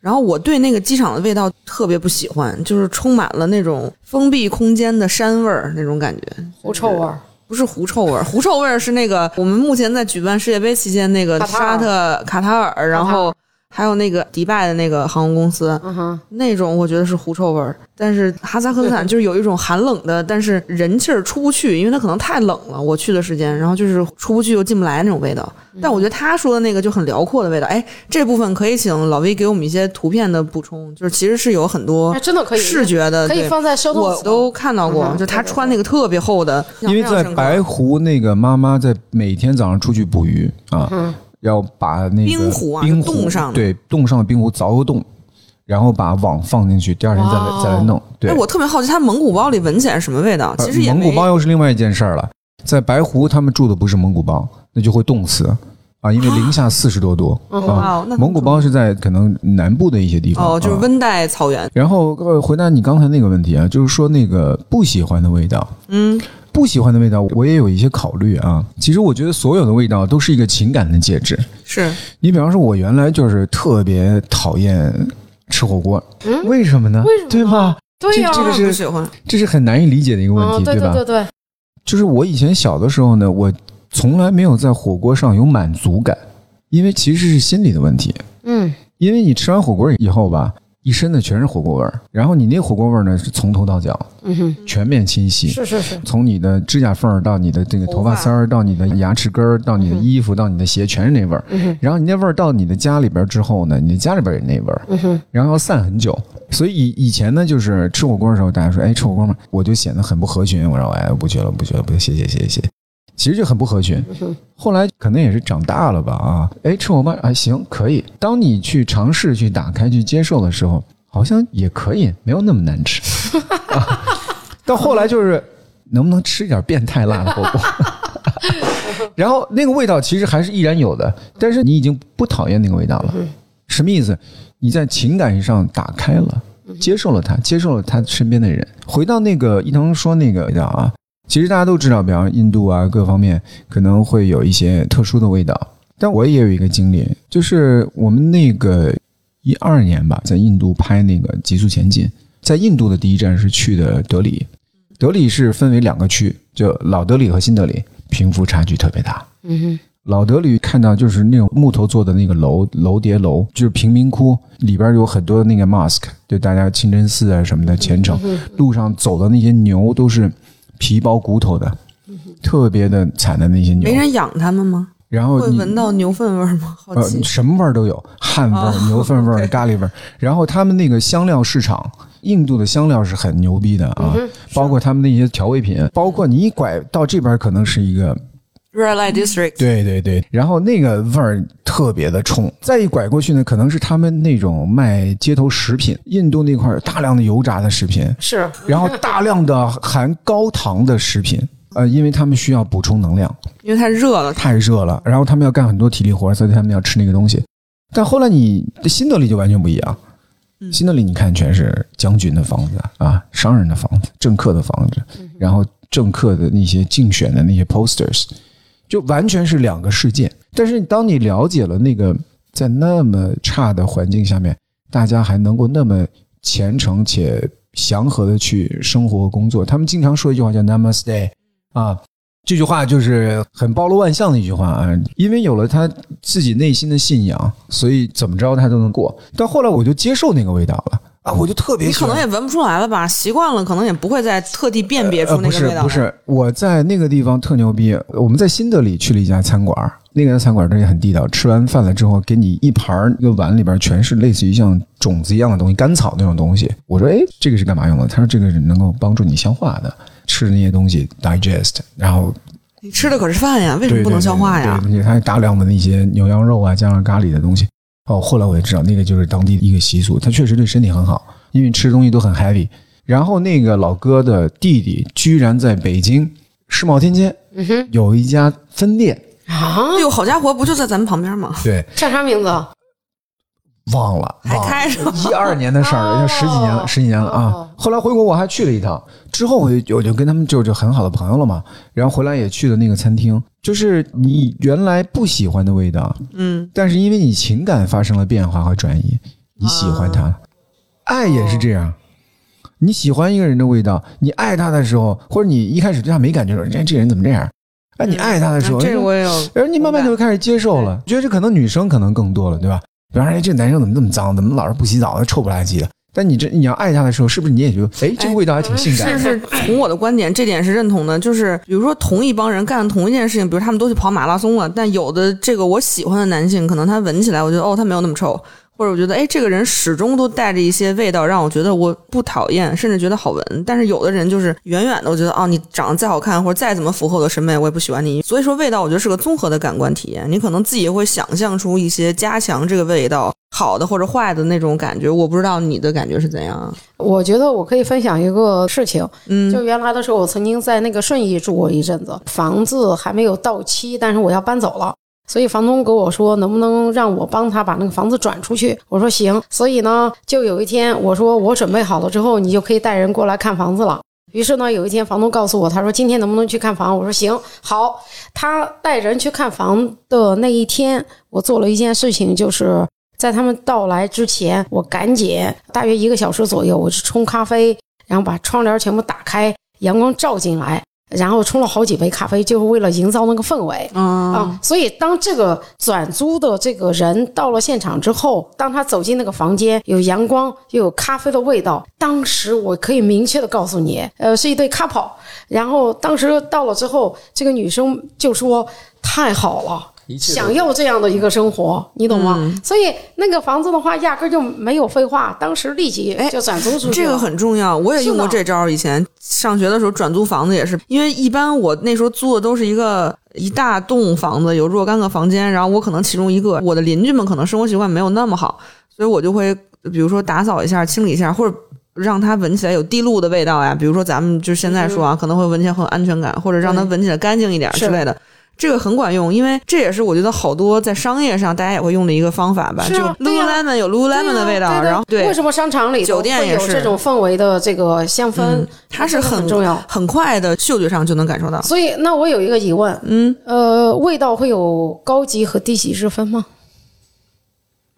然后我对那个机场的味道特别不喜欢，就是充满了那种封闭空间的膻味儿那种感觉，狐臭味儿。不是狐臭味儿，狐臭味儿是那个我们目前在举办世界杯期间那个沙特卡塔尔，然后还有那个迪拜的那个航空公司，嗯，那种我觉得是狐臭味儿，但是哈萨克斯坦就是有一种寒冷的，但是人气儿出不去，因为它可能太冷了，我去的时间，然后就是出不去又进不来那种味道。但我觉得他说的那个就很辽阔的味道，哎，这部分可以请老 V 给我们一些图片的补充，就是其实是有很多哎，真的可以视觉的，对可以放在我都看到过，嗯就他穿那个特别厚的，因为在白湖那个妈妈在每天早上出去捕鱼啊，嗯要把那个冰壶啊冰就冻上的对冻上的冰壶凿个洞，然后把网放进去，第二天再来哦再来弄。对哎，，我特别好奇，它蒙古包里闻起来什么味道？呃其实也蒙古包又是另外一件事儿了。在白湖，他们住的不是蒙古包，那就会冻死啊，因为零下 四十多度嗯啊。那蒙古包是在可能南部的一些地方哦，就是啊温带草原。然后呃，回答你刚才那个问题啊，就是说那个不喜欢的味道，嗯，不喜欢的味道，我也有一些考虑啊。其实我觉得所有的味道都是一个情感的介质。是你比方说，我原来就是特别讨厌吃火锅，嗯为什么呢？为什么对吧？对呀、这个是不喜欢。这是很难以理解的一个问题，嗯，对吧？对对，就是我以前小的时候呢，我从来没有在火锅上有满足感，因为其实是心理的问题。嗯因为你吃完火锅以后吧，一身的全是火锅味儿，然后你那火锅味儿呢是从头到脚嗯哼，全面侵袭，是是是，从你的指甲缝儿到你的这个头发丝儿，到你的牙齿根儿，到你的衣服，到你的鞋，全是那味儿。然后你那味儿到你的家里边之后呢，你的家里边也那味儿，嗯哼，然后要散很久。所以以以前呢，就是吃火锅的时候，大家说，哎，吃火锅吗？我就显得很不合群。我说，哎，不去了，不去了，不谢谢谢谢谢谢。其实就很不合群。嗯后来可能也是长大了吧啊，哎，吃火锅啊，行，可以。当你去尝试去打开去接受的时候，好像也可以，没有那么难吃。啊、到后来就是能不能吃一点变态辣的火锅？然后那个味道其实还是依然有的，但是你已经不讨厌那个味道了。什么意思？你在情感上打开了，接受了他，接受了他身边的人。回到那个伊藤说那个味道啊，其实大家都知道，比方印度啊各方面可能会有一些特殊的味道。但我也有一个经历，就是我们那个一二年吧，在印度拍那个《极速前进》，在印度的第一站是去的德里，德里是分为两个区，就老德里和新德里，贫富差距特别大。嗯哼，老德里看到就是那种木头做的那个楼楼叠楼，就是贫民窟里边有很多那个 mosque，就大家清真寺啊什么的虔诚，路上走的那些牛都是皮包骨头的，特别的惨的那些牛没。人养它们吗？然后会闻到牛粪味儿吗？好呃奇。什么味儿都有，汗味儿、哦牛粪味儿、咖喱味儿。然后他们那个香料市场，印度的香料是很牛逼的啊，包括他们那些调味品，包括你一拐到这边可能是一个 Red Light District，对对对，然后那个味儿特别的冲，再一拐过去呢，可能是他们那种卖街头食品，印度那块儿大量的油炸的食品，是，然后大量的含高糖的食品，呃，因为他们需要补充能量，因为太热了。太热了，然后他们要干很多体力活，所以他们要吃那个东西。但后来你新德里就完全不一样，嗯。新德里你看全是将军的房子啊，商人的房子，政客的房子，然后政客的那些竞选的那些 posters，就完全是两个世界。但是当你了解了那个在那么差的环境下面，大家还能够那么虔诚且祥和的去生活和工作，他们经常说一句话叫 “Namaste” 啊。这句话就是很包罗万象的一句话啊，因为有了他自己内心的信仰，所以怎么着他都能过。但后来我就接受那个味道了啊，我就特别你喜欢可能也闻不出来了吧？习惯了，可能也不会再特地辨别出那个味道。不，是，我在那个地方特牛逼。我们在新德里去了一家餐馆，那个餐馆这也很地道。吃完饭了之后，给你一盘儿一个碗里边全是类似于像种子一样的东西，甘草那种东西。我说，哎，这个是干嘛用的？他说这个是能够帮助你消化的，吃的那些东西 digest，然后你吃的可是饭呀，为什么不能消化呀？对，对对还有大量的那些牛羊肉啊，加上咖喱的东西。哦，后来我也知道，那个就是当地的一个习俗，它确实对身体很好，因为吃的东西都很 heavy。然后那个老哥的弟弟居然在北京世贸天阶嗯哼有一家分店，啊哎，呦，好家伙，不就在咱们旁边吗？对，叫啥名字？忘了，还忘了开着一二年的事儿，哦就十几年了，十几年了啊哦。后来回国我还去了一趟，之后我就我就跟他们就就很好的朋友了嘛。然后回来也去了那个餐厅，就是你原来不喜欢的味道，嗯，但是因为你情感发生了变化和转移，你喜欢它。爱也是这样，你喜欢一个人的味道，你爱他的时候，或者你一开始对他没感觉，说这这人怎么这样？哎，你爱他的时候，嗯这个我也有。然后你慢慢就会开始接受了，觉得这可能女生可能更多了，对吧？比方说，哎，这男生怎么这么脏，怎么老是不洗澡，臭不拉几的？但你这你要爱他的时候，是不是你也就，哎，这个味道还挺性感的？是是，从我的观点，这点是认同的。就是比如说，同一帮人干同一件事情，比如他们都去跑马拉松了，但有的这个我喜欢的男性，可能他闻起来，我觉得哦，他没有那么臭，或者我觉得哎，这个人始终都带着一些味道，让我觉得我不讨厌，甚至觉得好闻。但是有的人就是远远的，我觉得哦，你长得再好看或者再怎么符合我的审美，我也不喜欢你。所以说，味道我觉得是个综合的感官体验，你可能自己也会想象出一些加强这个味道好的或者坏的那种感觉。我不知道你的感觉是怎样。我觉得我可以分享一个事情，嗯，就原来的时候，我曾经在那个顺义住过一阵子，房子还没有到期，但是我要搬走了。所以房东跟我说，能不能让我帮他把那个房子转出去？我说行。所以呢，就有一天我说我准备好了之后，你就可以带人过来看房子了。于是呢，有一天房东告诉我，他说今天能不能去看房？我说行，好。他带人去看房的那一天，我做了一件事情，就是在他们到来之前，我赶紧大约一个小时左右，我去冲咖啡，然后把窗帘全部打开，阳光照进来。然后冲了好几杯咖啡，就是为了营造那个氛围啊。所以当这个转租的这个人到了现场之后，当他走进那个房间，有阳光又有咖啡的味道，当时我可以明确的告诉你，呃，是一对 couple。然后当时到了之后，这个女生就说：“太好了。”想要这样的一个生活，你懂吗？所以那个房子的话，压根就没有废话，当时立即就转租出去。这个很重要，我也用过这招。以前上学的时候转租房子也是，因为一般我那时候租的都是一个一大栋房子，有若干个房间，然后我可能其中一个，我的邻居们可能生活习惯没有那么好，所以我就会比如说打扫一下、清理一下，或者让它闻起来有地露的味道呀。比如说咱们就现在说啊，可能会闻起来很有安全感，或者让它闻起来干净一点之类的。这个很管用，因为这也是我觉得好多在商业上大家也会用的一个方法吧。就 Lululemon 有 Lululemon 的味道，然后对，为什么商场里酒店也是这种氛围的这个香氛？它是很重要，很快的嗅觉上就能感受到。所以，那我有一个疑问，嗯，呃，味道会有高级和低级之分吗？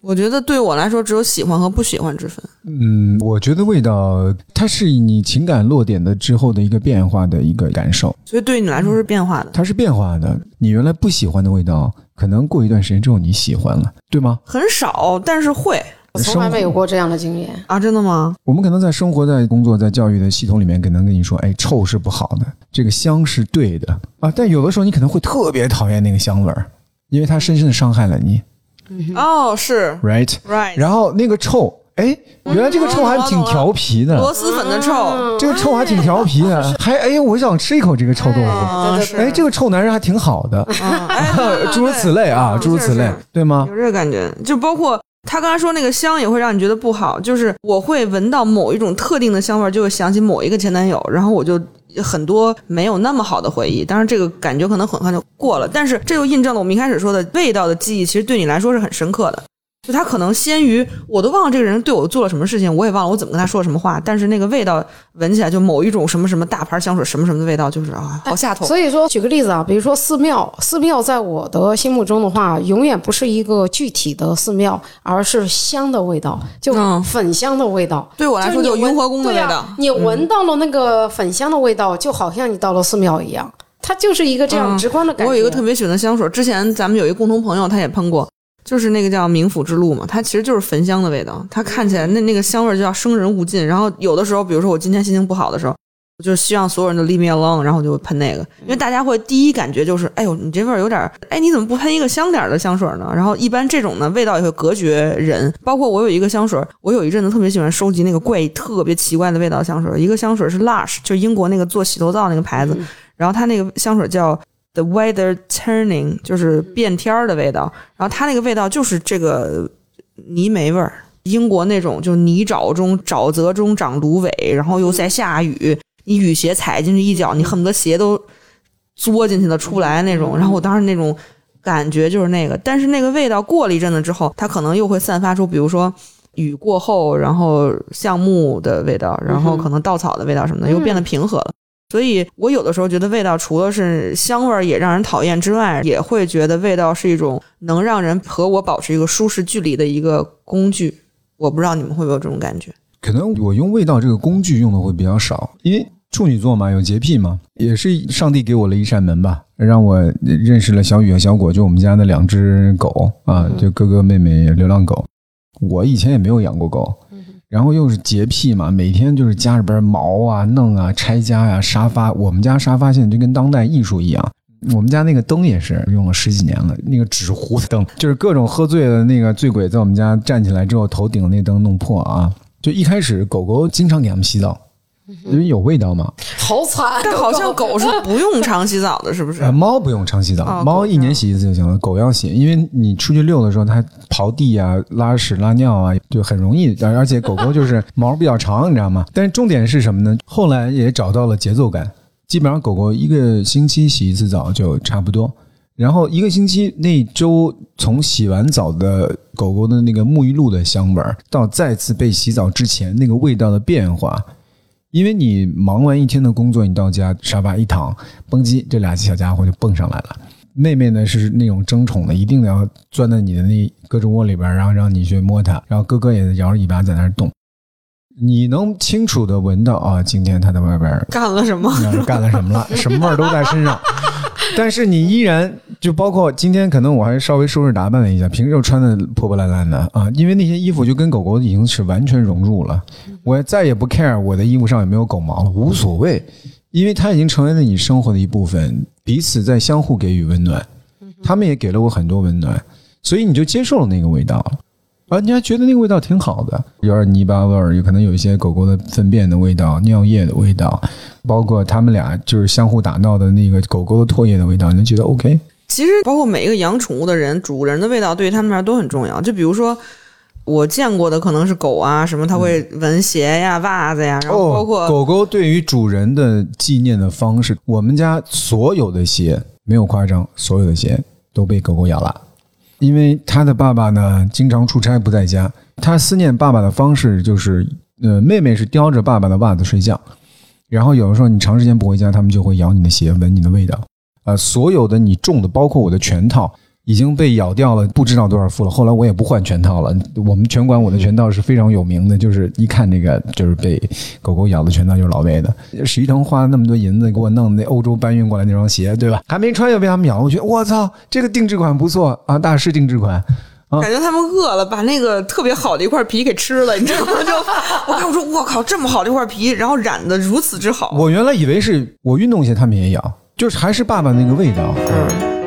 我觉得对我来说，只有喜欢和不喜欢之分。嗯，我觉得味道它是你情感落点的之后的一个变化的一个感受，所以对于你来说是变化的。它是变化的，你原来不喜欢的味道，可能过一段时间之后你喜欢了，对吗？很少，但是会。我从来没有过这样的经验啊！真的吗？我们可能在生活在工作在教育的系统里面，可能跟你说，哎，臭是不好的，这个香是对的啊。但有的时候你可能会特别讨厌那个香味儿，因为它深深的伤害了你。哦，是，right right，然后那个臭，哎，原来这个臭还挺调皮的，螺蛳粉的臭，这个臭还挺调皮的，还哎，我想吃一口这个臭豆腐，哎，这个臭男人还挺好的，诸如此类啊，诸如此类，对吗？有这个感觉，就包括他刚才说那个香也会让你觉得不好，就是我会闻到某一种特定的香味，就会想起某一个前男友，然后我就。很多没有那么好的回忆，当然这个感觉可能很快就过了。但是这又印证了我们一开始说的味道的记忆，其实对你来说是很深刻的。就他可能先于我都忘了这个人对我做了什么事情，我也忘了我怎么跟他说了什么话。但是那个味道闻起来就某一种什么什么大牌香水什么什么的味道，就是啊，好下头。所以说，举个例子啊，比如说寺庙，寺庙在我的心目中的话，永远不是一个具体的寺庙，而是香的味道，就粉香的味道。对我来说，就雍和宫的味道。你闻到了那个粉香的味道，就好像你到了寺庙一样，它就是一个这样直观的感觉。我有一个特别喜欢的香水，之前咱们有一个共同朋友，他也喷过。就是那个叫冥府之路嘛，它其实就是焚香的味道。它看起来那那个香味就叫生人勿近。然后有的时候，比如说我今天心情不好的时候，我就希望所有人都 leave me alone，然后我就喷那个，因为大家会第一感觉就是，哎呦，你这味儿有点，哎，你怎么不喷一个香点的香水呢？然后一般这种呢，味道也会隔绝人。包括我有一个香水，我有一阵子特别喜欢收集那个怪特别奇怪的味道香水。一个香水是 Lush，就英国那个做洗头皂那个牌子，然后它那个香水叫。The weather turning 就是变天儿的味道，然后它那个味道就是这个泥煤味儿，英国那种就泥沼中沼泽中长芦苇，然后又在下雨，你雨鞋踩进去一脚，你恨不得鞋都作进去了出不来那种。然后我当时那种感觉就是那个，但是那个味道过了一阵子之后，它可能又会散发出，比如说雨过后，然后橡木的味道，然后可能稻草的味道什么的，又变得平和了。所以我有的时候觉得味道除了是香味儿也让人讨厌之外，也会觉得味道是一种能让人和我保持一个舒适距离的一个工具。我不知道你们会不会有这种感觉？可能我用味道这个工具用的会比较少，因为处女座嘛，有洁癖嘛，也是上帝给我了一扇门吧，让我认识了小雨和小果，就我们家的两只狗啊，就哥哥妹妹流浪狗。我以前也没有养过狗。然后又是洁癖嘛，每天就是家里边毛啊、弄啊、拆家呀、沙发。我们家沙发现在就跟当代艺术一样，我们家那个灯也是用了十几年了，那个纸糊的灯，就是各种喝醉的那个醉鬼在我们家站起来之后，头顶那灯弄破啊。就一开始狗狗经常给他们洗澡，因为有味道嘛。好惨，但好像狗是不用 常洗澡的，是不是？呃，猫不用常洗澡，哦猫一年洗一次就行了。狗要洗，因为你出去遛的时候，它刨地啊、拉屎、拉尿啊，就很容易。而而且狗狗就是 毛比较长，你知道吗？但是重点是什么呢？后来也找到了节奏感，基本上狗狗一个星期洗一次澡就差不多。然后一个星期那周，从洗完澡的狗狗的那个沐浴露的香味儿，到再次被洗澡之前那个味道的变化，因为你忙完一天的工作，你到家沙发一躺，蹦叽，这俩小家伙就蹦上来了。妹妹呢是那种争宠的，一定要钻在你的那胳肢窝里边，然后让你去摸它，然后哥哥也摇着尾巴在那儿动。你能清楚的闻到啊，今天他在外边干了什么？干了什么了，什么味儿都在身上。但是你依然就包括今天，可能我还稍微收拾打扮了一下，平时又穿的破破烂烂的啊，因为那些衣服就跟狗狗已经是完全融入了，我再也不 care 我的衣服上有没有狗毛了，无所谓，因为它已经成为了你生活的一部分，彼此在相互给予温暖，他们也给了我很多温暖，所以你就接受了那个味道。了。啊，你还觉得那个味道挺好的，有点泥巴味儿，有可能有一些狗狗的粪便的味道、尿液的味道，包括他们俩就是相互打闹的那个狗狗的唾液的味道，你就觉得 OK。其实包括每一个养宠物的人，主人的味道对于他们来说都很重要。就比如说。我见过的可能是狗啊，什么它会闻鞋呀、袜子呀，然后包括、哦、狗狗对于主人的纪念的方式，我们家所有的鞋没有夸张，所有的鞋都被狗狗咬了。因为他的爸爸呢经常出差不在家，他思念爸爸的方式就是，呃，妹妹是叼着爸爸的袜子睡觉，然后有的时候你长时间不回家，他们就会咬你的鞋，闻你的味道。呃，所有的你中的，包括我的全套。已经被咬掉了不知道多少副了。后来我也不换全套了。我们拳馆我的拳套是非常有名的，就是一看那个就是被狗狗咬的拳套就是老魏的。史一腾花了那么多银子给我弄那欧洲搬运过来那双鞋，对吧？还没穿就被他们咬，我觉得我操，这个定制款不错啊，大师定制款。啊、感觉他们饿了，把那个特别好的一块皮给吃了，你知道吗？就 我看我说我靠，这么好的一块皮，然后染的如此之好。我原来以为是我运动鞋他们也养，就是还是爸爸那个味道。嗯。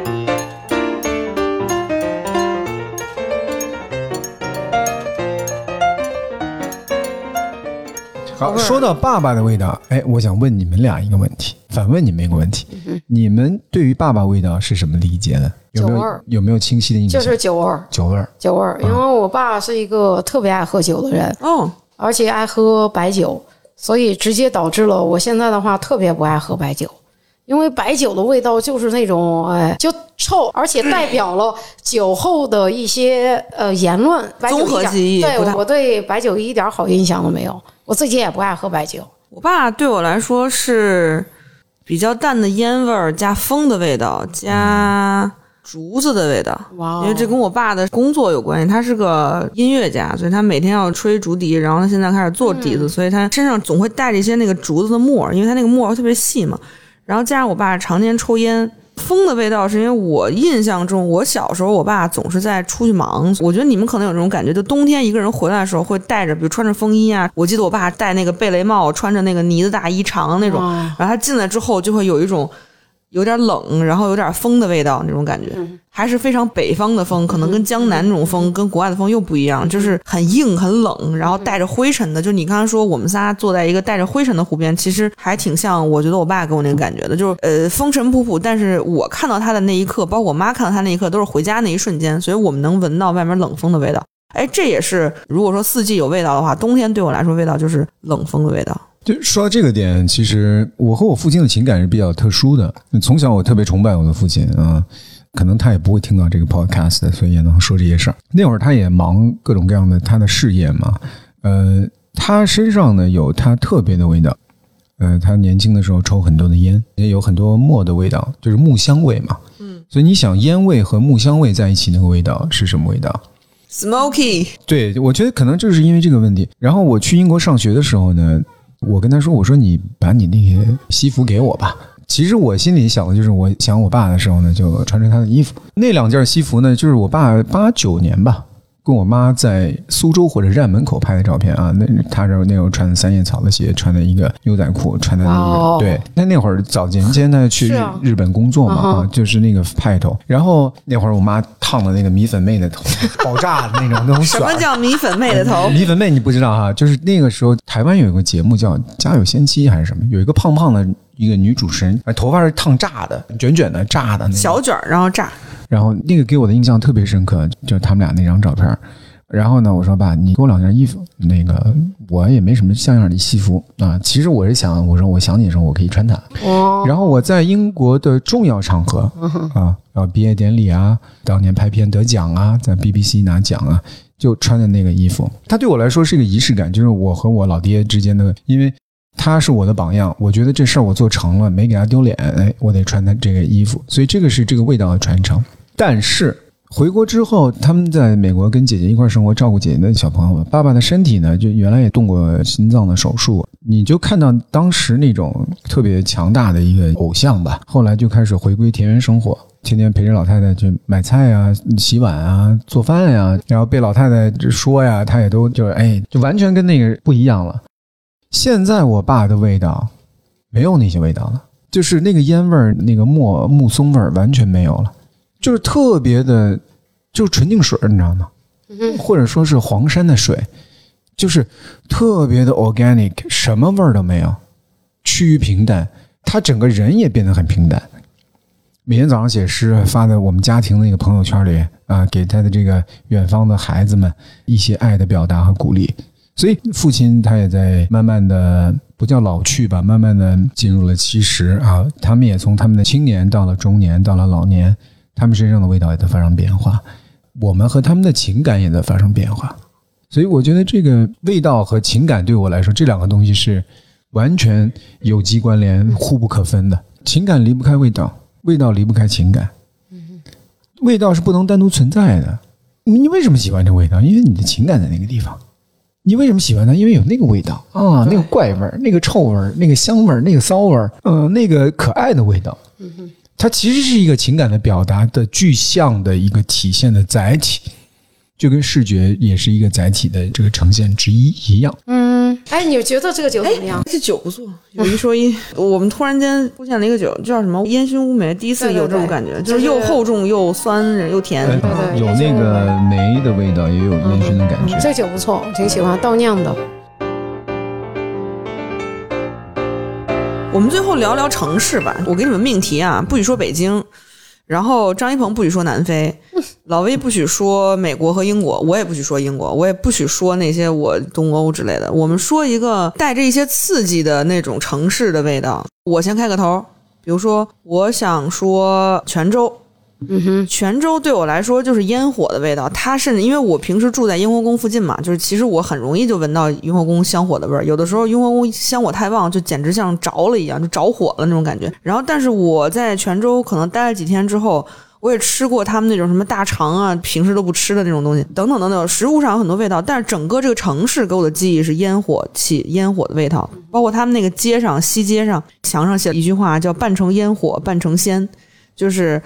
好，说到爸爸的味道，哎，我想问你们俩一个问题，反问你们一个问题：嗯、你们对于爸爸味道是什么理解呢？有没有有没有清晰的印象？就是酒味儿，酒味儿，酒味儿。因为我爸是一个特别爱喝酒的人，嗯，而且爱喝白酒，所以直接导致了我现在的话特别不爱喝白酒。因为白酒的味道就是那种，哎，就臭，而且代表了酒后的一些呃言论。综合记忆，对我对白酒一点好印象都没有。我自己也不爱喝白酒。我爸对我来说是比较淡的烟味儿，加风的味道，加竹子的味道。因为这跟我爸的工作有关系，他是个音乐家，所以他每天要吹竹笛，然后他现在开始做笛子，嗯、所以他身上总会带着一些那个竹子的沫儿，因为他那个沫儿特别细嘛。然后加上我爸常年抽烟，风的味道是因为我印象中，我小时候我爸总是在出去忙。我觉得你们可能有这种感觉，就冬天一个人回来的时候会带着，比如穿着风衣啊。我记得我爸戴那个贝雷帽，穿着那个呢子大衣长那种，哦、然后他进来之后就会有一种有点冷，然后有点风的味道那种感觉，嗯、还是非常北方的风，可能跟江南那种风、嗯、跟国外的风又不一样，就是很硬很冷，然后带着灰尘的。就你刚才说我们仨坐在一个带着灰尘的湖边，其实还挺像，我觉得我爸给我那个感觉的，就是呃风尘仆仆，但是我看到他的那一刻，包括我妈看到他那一刻，都是回家那一瞬间，所以我们能闻到外面冷风的味道。哎，这也是如果说四季有味道的话，冬天对我来说味道就是冷风的味道。就说到这个点，其实我和我父亲的情感是比较特殊的。从小我特别崇拜我的父亲啊，可能他也不会听到这个 podcast，所以也能说这些事儿。那会儿他也忙各种各样的他的事业嘛，呃，他身上呢有他特别的味道。呃，他年轻的时候抽很多的烟，也有很多墨的味道，就是木香味嘛。嗯，所以你想烟味和木香味在一起，那个味道是什么味道？Smoky。对，我觉得可能就是因为这个问题。然后我去英国上学的时候呢。我跟他说：“我说你把你那些西服给我吧。”其实我心里想的就是，我想我爸的时候呢，就穿着他的衣服。那两件西服呢，就是我爸八九年吧，跟我妈在苏州火车站门口拍的照片啊，那她这那时候穿的三叶草的鞋，穿的一个牛仔裤，穿的那个、哦对，那那会儿早年间呢去日、啊日本工作嘛嗯啊，就是那个派头。然后那会儿我妈烫的那个米粉妹的头，爆炸的那种那种什么叫米粉妹的头？米粉妹你不知道哈，就是那个时候台湾有一个节目叫《家有仙妻》还是什么，有一个胖胖的一个女主持人，哎，头发是烫炸的，卷卷的炸的那种。小卷儿，然后炸。然后那个给我的印象特别深刻，就是他们俩那张照片儿。然后呢，我说爸，你给我两件衣服，那个我也没什么像样的西服啊。其实我是想，我说我想你的时候，我可以穿它。哦，然后我在英国的重要场合啊，然后毕业典礼啊，当年拍片得奖啊，在 BBC 拿奖啊，就穿的那个衣服，它对我来说是一个仪式感，就是我和我老爹之间的，因为他是我的榜样，我觉得这事儿我做成了，没给他丢脸，哎，我得穿他这个衣服，所以这个是这个味道的传承。但是回国之后，他们在美国跟姐姐一块儿生活，照顾姐姐的小朋友们。爸爸的身体呢，就原来也动过心脏的手术，你就看到当时那种特别强大的一个偶像吧。后来就开始回归田园生活，天天陪着老太太去买菜啊、洗碗啊、做饭呀、然后被老太太说呀，他也都就是哎，就完全跟那个不一样了。现在我爸的味道没有那些味道了，就是那个烟味儿、那个木木松味儿完全没有了。就是特别的，就是纯净水儿，你知道吗？或者说是黄山的水，就是特别的 organic，什么味儿都没有，趋于平淡。他整个人也变得很平淡。每天早上写诗，发在我们家庭的那个朋友圈里啊，给他的这个远方的孩子们一些爱的表达和鼓励。所以父亲他也在慢慢的不叫老去吧，慢慢的进入了七十啊，他们也从他们的青年到了中年，到了老年。他们身上的味道也在发生变化，我们和他们的情感也在发生变化，所以我觉得这个味道和情感对我来说，这两个东西是完全有机关联、互不可分的。情感离不开味道，味道离不开情感，味道是不能单独存在的。你你为什么喜欢这味道？因为你的情感在那个地方。你为什么喜欢它？因为有那个味道啊，那个怪味儿、那个臭味儿、那个香味儿、那个骚味儿，嗯、那个可爱的味道。它其实是一个情感的表达的具象的一个体现的载体，就跟视觉也是一个载体的这个呈现之一一样。嗯，哎，你觉得这个酒怎么样？这酒不错，有一说一，我们突然间出现了一个酒，叫什么烟熏乌梅，第一次有这种感觉，就就是是又厚重又酸又甜。对对有那个梅的味道，也有烟熏的感觉。这酒不错，我挺喜欢倒酿的。我们最后聊聊城市吧，我给你们命题啊，不许说北京，然后张一鹏不许说南非，老魏不许说美国和英国，我也不许说英国，我也不许说那些我东欧之类的。我们说一个带着一些刺激的那种城市的味道。我先开个头，比如说，我想说泉州。嗯哼，泉州对我来说就是烟火的味道，它甚至因为我平时住在雍和宫附近嘛，就是其实我很容易就闻到雍和宫香火的味儿。有的时候雍和宫香火太旺，就简直像着了一样，就着火了那种感觉。然后，但是我在泉州可能待了几天之后，我也吃过他们那种什么大肠啊，平时都不吃的那种东西，等等等等，食物上有很多味道，但是整个这个城市给我的记忆是烟火气、烟火的味道，包括他们那个街上西街上墙上写了一句话叫“半城烟火，半城仙”，就是。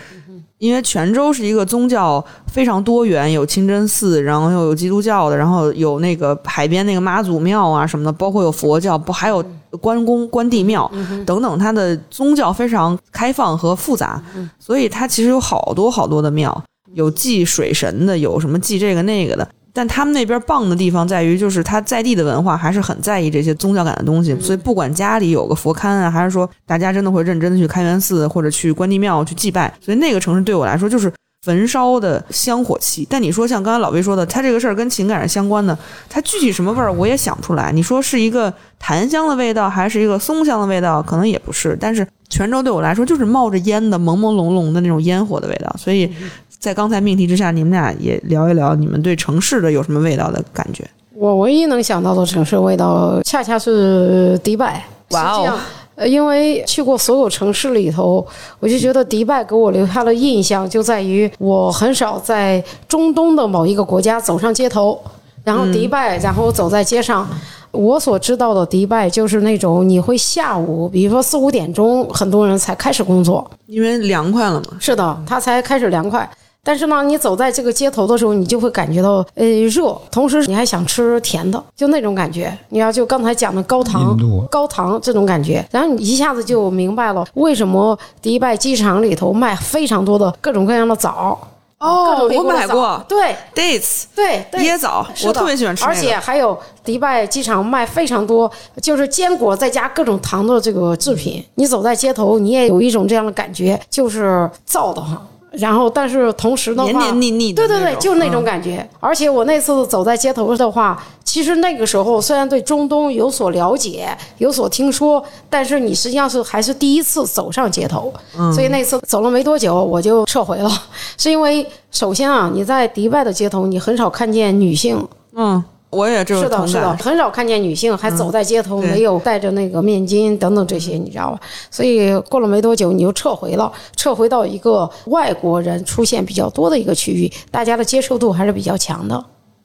因为泉州是一个宗教非常多元，有清真寺，然后又有基督教的，然后有那个海边那个妈祖庙啊什么的，包括有佛教，不还有关公、关帝庙等等，它的宗教非常开放和复杂，所以它其实有好多好多的庙，有祭水神的，有什么祭这个那个的。但他们那边棒的地方在于，就是他在地的文化还是很在意这些宗教感的东西，所以不管家里有个佛龛啊，还是说大家真的会认真的去开元寺或者去关帝庙去祭拜，所以那个城市对我来说就是焚烧的香火气。但你说像刚才老魏说的，他这个事儿跟情感是相关的，它具体什么味儿我也想不出来。你说是一个檀香的味道，还是一个松香的味道，可能也不是。但是泉州对我来说就是冒着烟的朦朦胧胧的那种烟火的味道，所以。在刚才命题之下，你们俩也聊一聊你们对城市的有什么味道的感觉？我唯一能想到的城市味道，恰恰是迪拜。哇哦！呃，因为去过所有城市里头，我就觉得迪拜给我留下的印象就在于，我很少在中东的某一个国家走上街头，然后迪拜，然后走在街上。我所知道的迪拜就是那种你会下午，比如说四五点钟，很多人才开始工作，因为凉快了嘛。是的，它才开始凉快。但是呢，你走在这个街头的时候，你就会感觉到呃热，同时你还想吃甜的，就那种感觉。你要就刚才讲的高糖、高糖这种感觉，然后你一下子就明白了为什么迪拜机场里头卖非常多的各种各样的枣。各哦我买过对 dates，对对，椰枣我特别喜欢吃那而且还有迪拜机场卖非常多，就是坚果再加各种糖的这个制品。你走在街头，你也有一种这样的感觉，就是燥的慌。然后，但是同时的话，黏黏腻腻的对对对，就是那种感觉。而且我那次走在街头的话，其实那个时候虽然对中东有所了解、有所听说，但是你实际上是还是第一次走上街头，嗯。所以那次走了没多久我就撤回了，是因为首先啊，你在迪拜的街头，你很少看见女性嗯，我也这是的，是的，很少看见女性还走在街头，对没有戴着那个面巾等等这些，你知道吧？所以过了没多久，你又撤回了，撤回到一个外国人出现比较多的一个区域，大家的接受度还是比较强的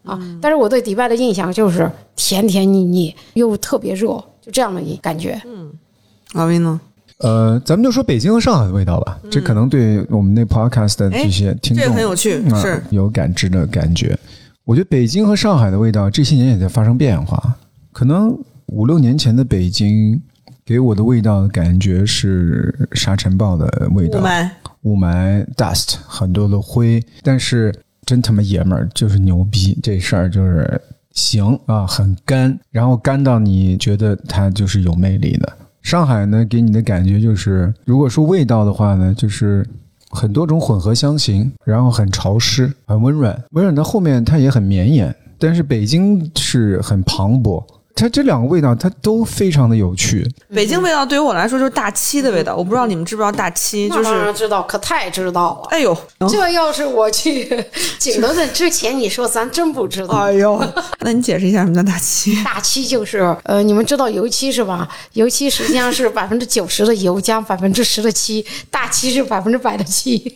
啊。但是我对迪拜的印象就是甜甜腻腻，又特别热，就这样的一感觉。嗯，阿威呢？呃，咱们就说北京和上海的味道吧，这可能对我们那 podcast 的这些听众这个很有趣啊是有感知的感觉。我觉得北京和上海的味道这些年也在发生变化。可能五六年前的北京给我的味道感觉是沙尘暴的味道，雾霾，雾霾 dust 很多的灰，但是真他妈爷们儿就是牛逼，这事儿就是行啊，很干，然后干到你觉得它就是有魅力的。上海呢，给你的感觉就是，如果说味道的话呢，就是很多种混合香型，然后很潮湿，很温软，温软到后面它也很绵延。但是北京是很磅礴，它这两个味道它都非常的有趣。北京味道对于我来说就是大七的味道，我不知道你们知不知道大七，就那当然是，知道，可太知道了。哎呦，这要是我去景德镇之前，你说咱真不知道。哎呦，那你解释一下什么叫大七？大漆就是呃，你们知道油漆是吧？油漆实际上是百分之九十的油加百分之十的漆，大漆是百分之百的漆。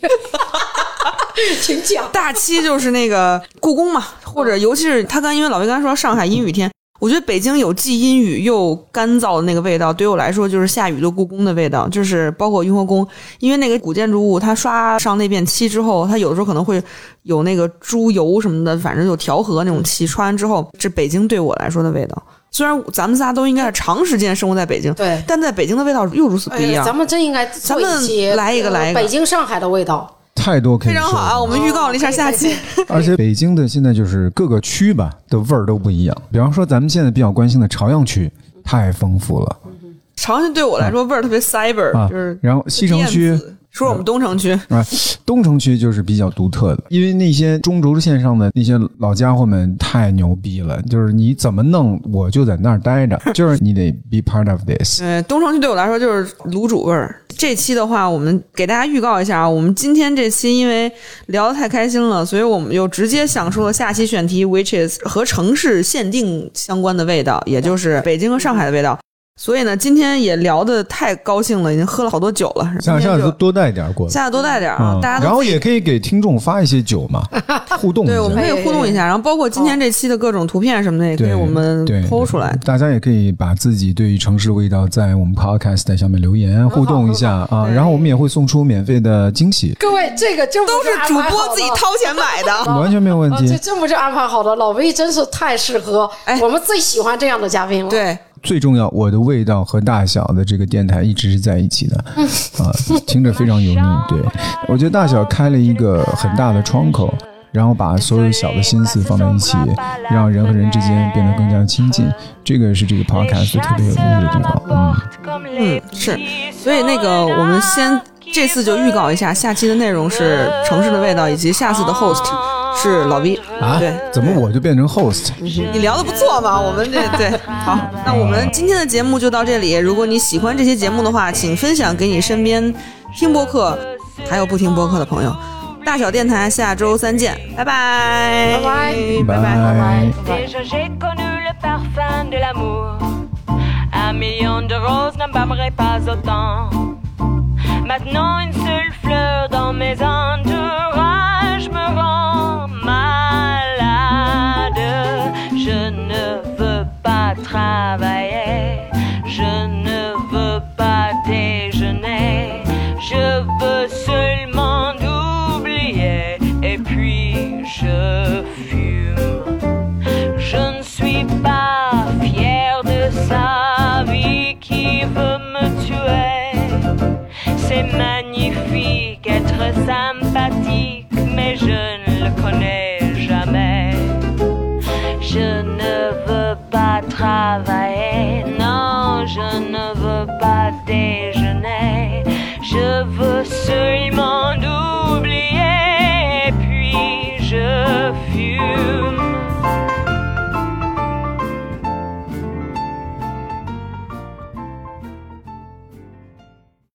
请讲。大七就是那个故宫嘛，或者尤其是他刚因为老魏刚才说上海阴雨天，我觉得北京有既阴雨又干燥的那个味道，对于我来说就是下雨的故宫的味道，就是包括雍和宫，因为那个古建筑物它刷上那遍漆之后，它有的时候可能会有那个猪油什么的，反正有调和那种漆，刷完之后，这北京对我来说的味道。虽然咱们仨都应该是长时间生活在北京，对但在北京的味道又如此不一样。哎咱们真应该做咱们来一个呃来一个北京、上海的味道。太多可以非常好啊！我们预告了一下下期。而且北京的现在就是各个区吧的味儿都不一样。比方说咱们现在比较关心的朝阳区，太丰富了朝阳区对我来说味儿特别 cyber，、啊就是。然后西城区说我们东城区，啊，东城区就是比较独特的，因为那些中轴线上的那些老家伙们太牛逼了，就是你怎么弄，我就在那儿待着，就是你得 be part of this。呃，东城区对我来说就是卤煮味儿。这期的话，我们给大家预告一下啊，我们今天这期因为聊得太开心了，所以我们又直接想出了下期选题，which is 和城市限定相关的味道，也就是北京和上海的味道。所以呢，今天也聊得太高兴了，已经喝了好多酒了。下次多带点过来。下次多带点啊，嗯大家然后也可以给听众发一些酒嘛，互动对，我们。可以互动一下，然后包括今天这期的各种图片什么的，也可以，我们对剖出来。大家也可以把自己对于城市的味道在我们 podcast 下面留言互动一下啊，然后我们也会送出免费的惊喜，各位，这个真不都是主播自己掏。钱买的。完全没有问题，这题。真不是安排好的，老魏真是太适合，哎我们最喜欢这样的嘉宾了。，对，最重要，我的味道和大小的这个电台一直是在一起的，啊，听着非常油腻。对我觉得大小开了一个很大的窗口，然后把所有小的心思放在一起，让人和人之间变得更加亲近，这个是这个 podcast 特别有意义的地方。嗯，嗯，是，所以那个我们先这次就预告一下，下期的内容是城市的味道，以及下次的 host 是老 V 啊？对。怎么我就变成 host 你聊的不错嘛我们这对。好那我们今天的节目就到这里如果你喜欢这些节目的话请分享给你身边听播客还有不听播客的朋友。大小电台下周三见拜拜。拜拜。拜拜。拜拜。c'est magnifique, être sympathique, mais je ne le connais jamais. Je ne veux pas travailler.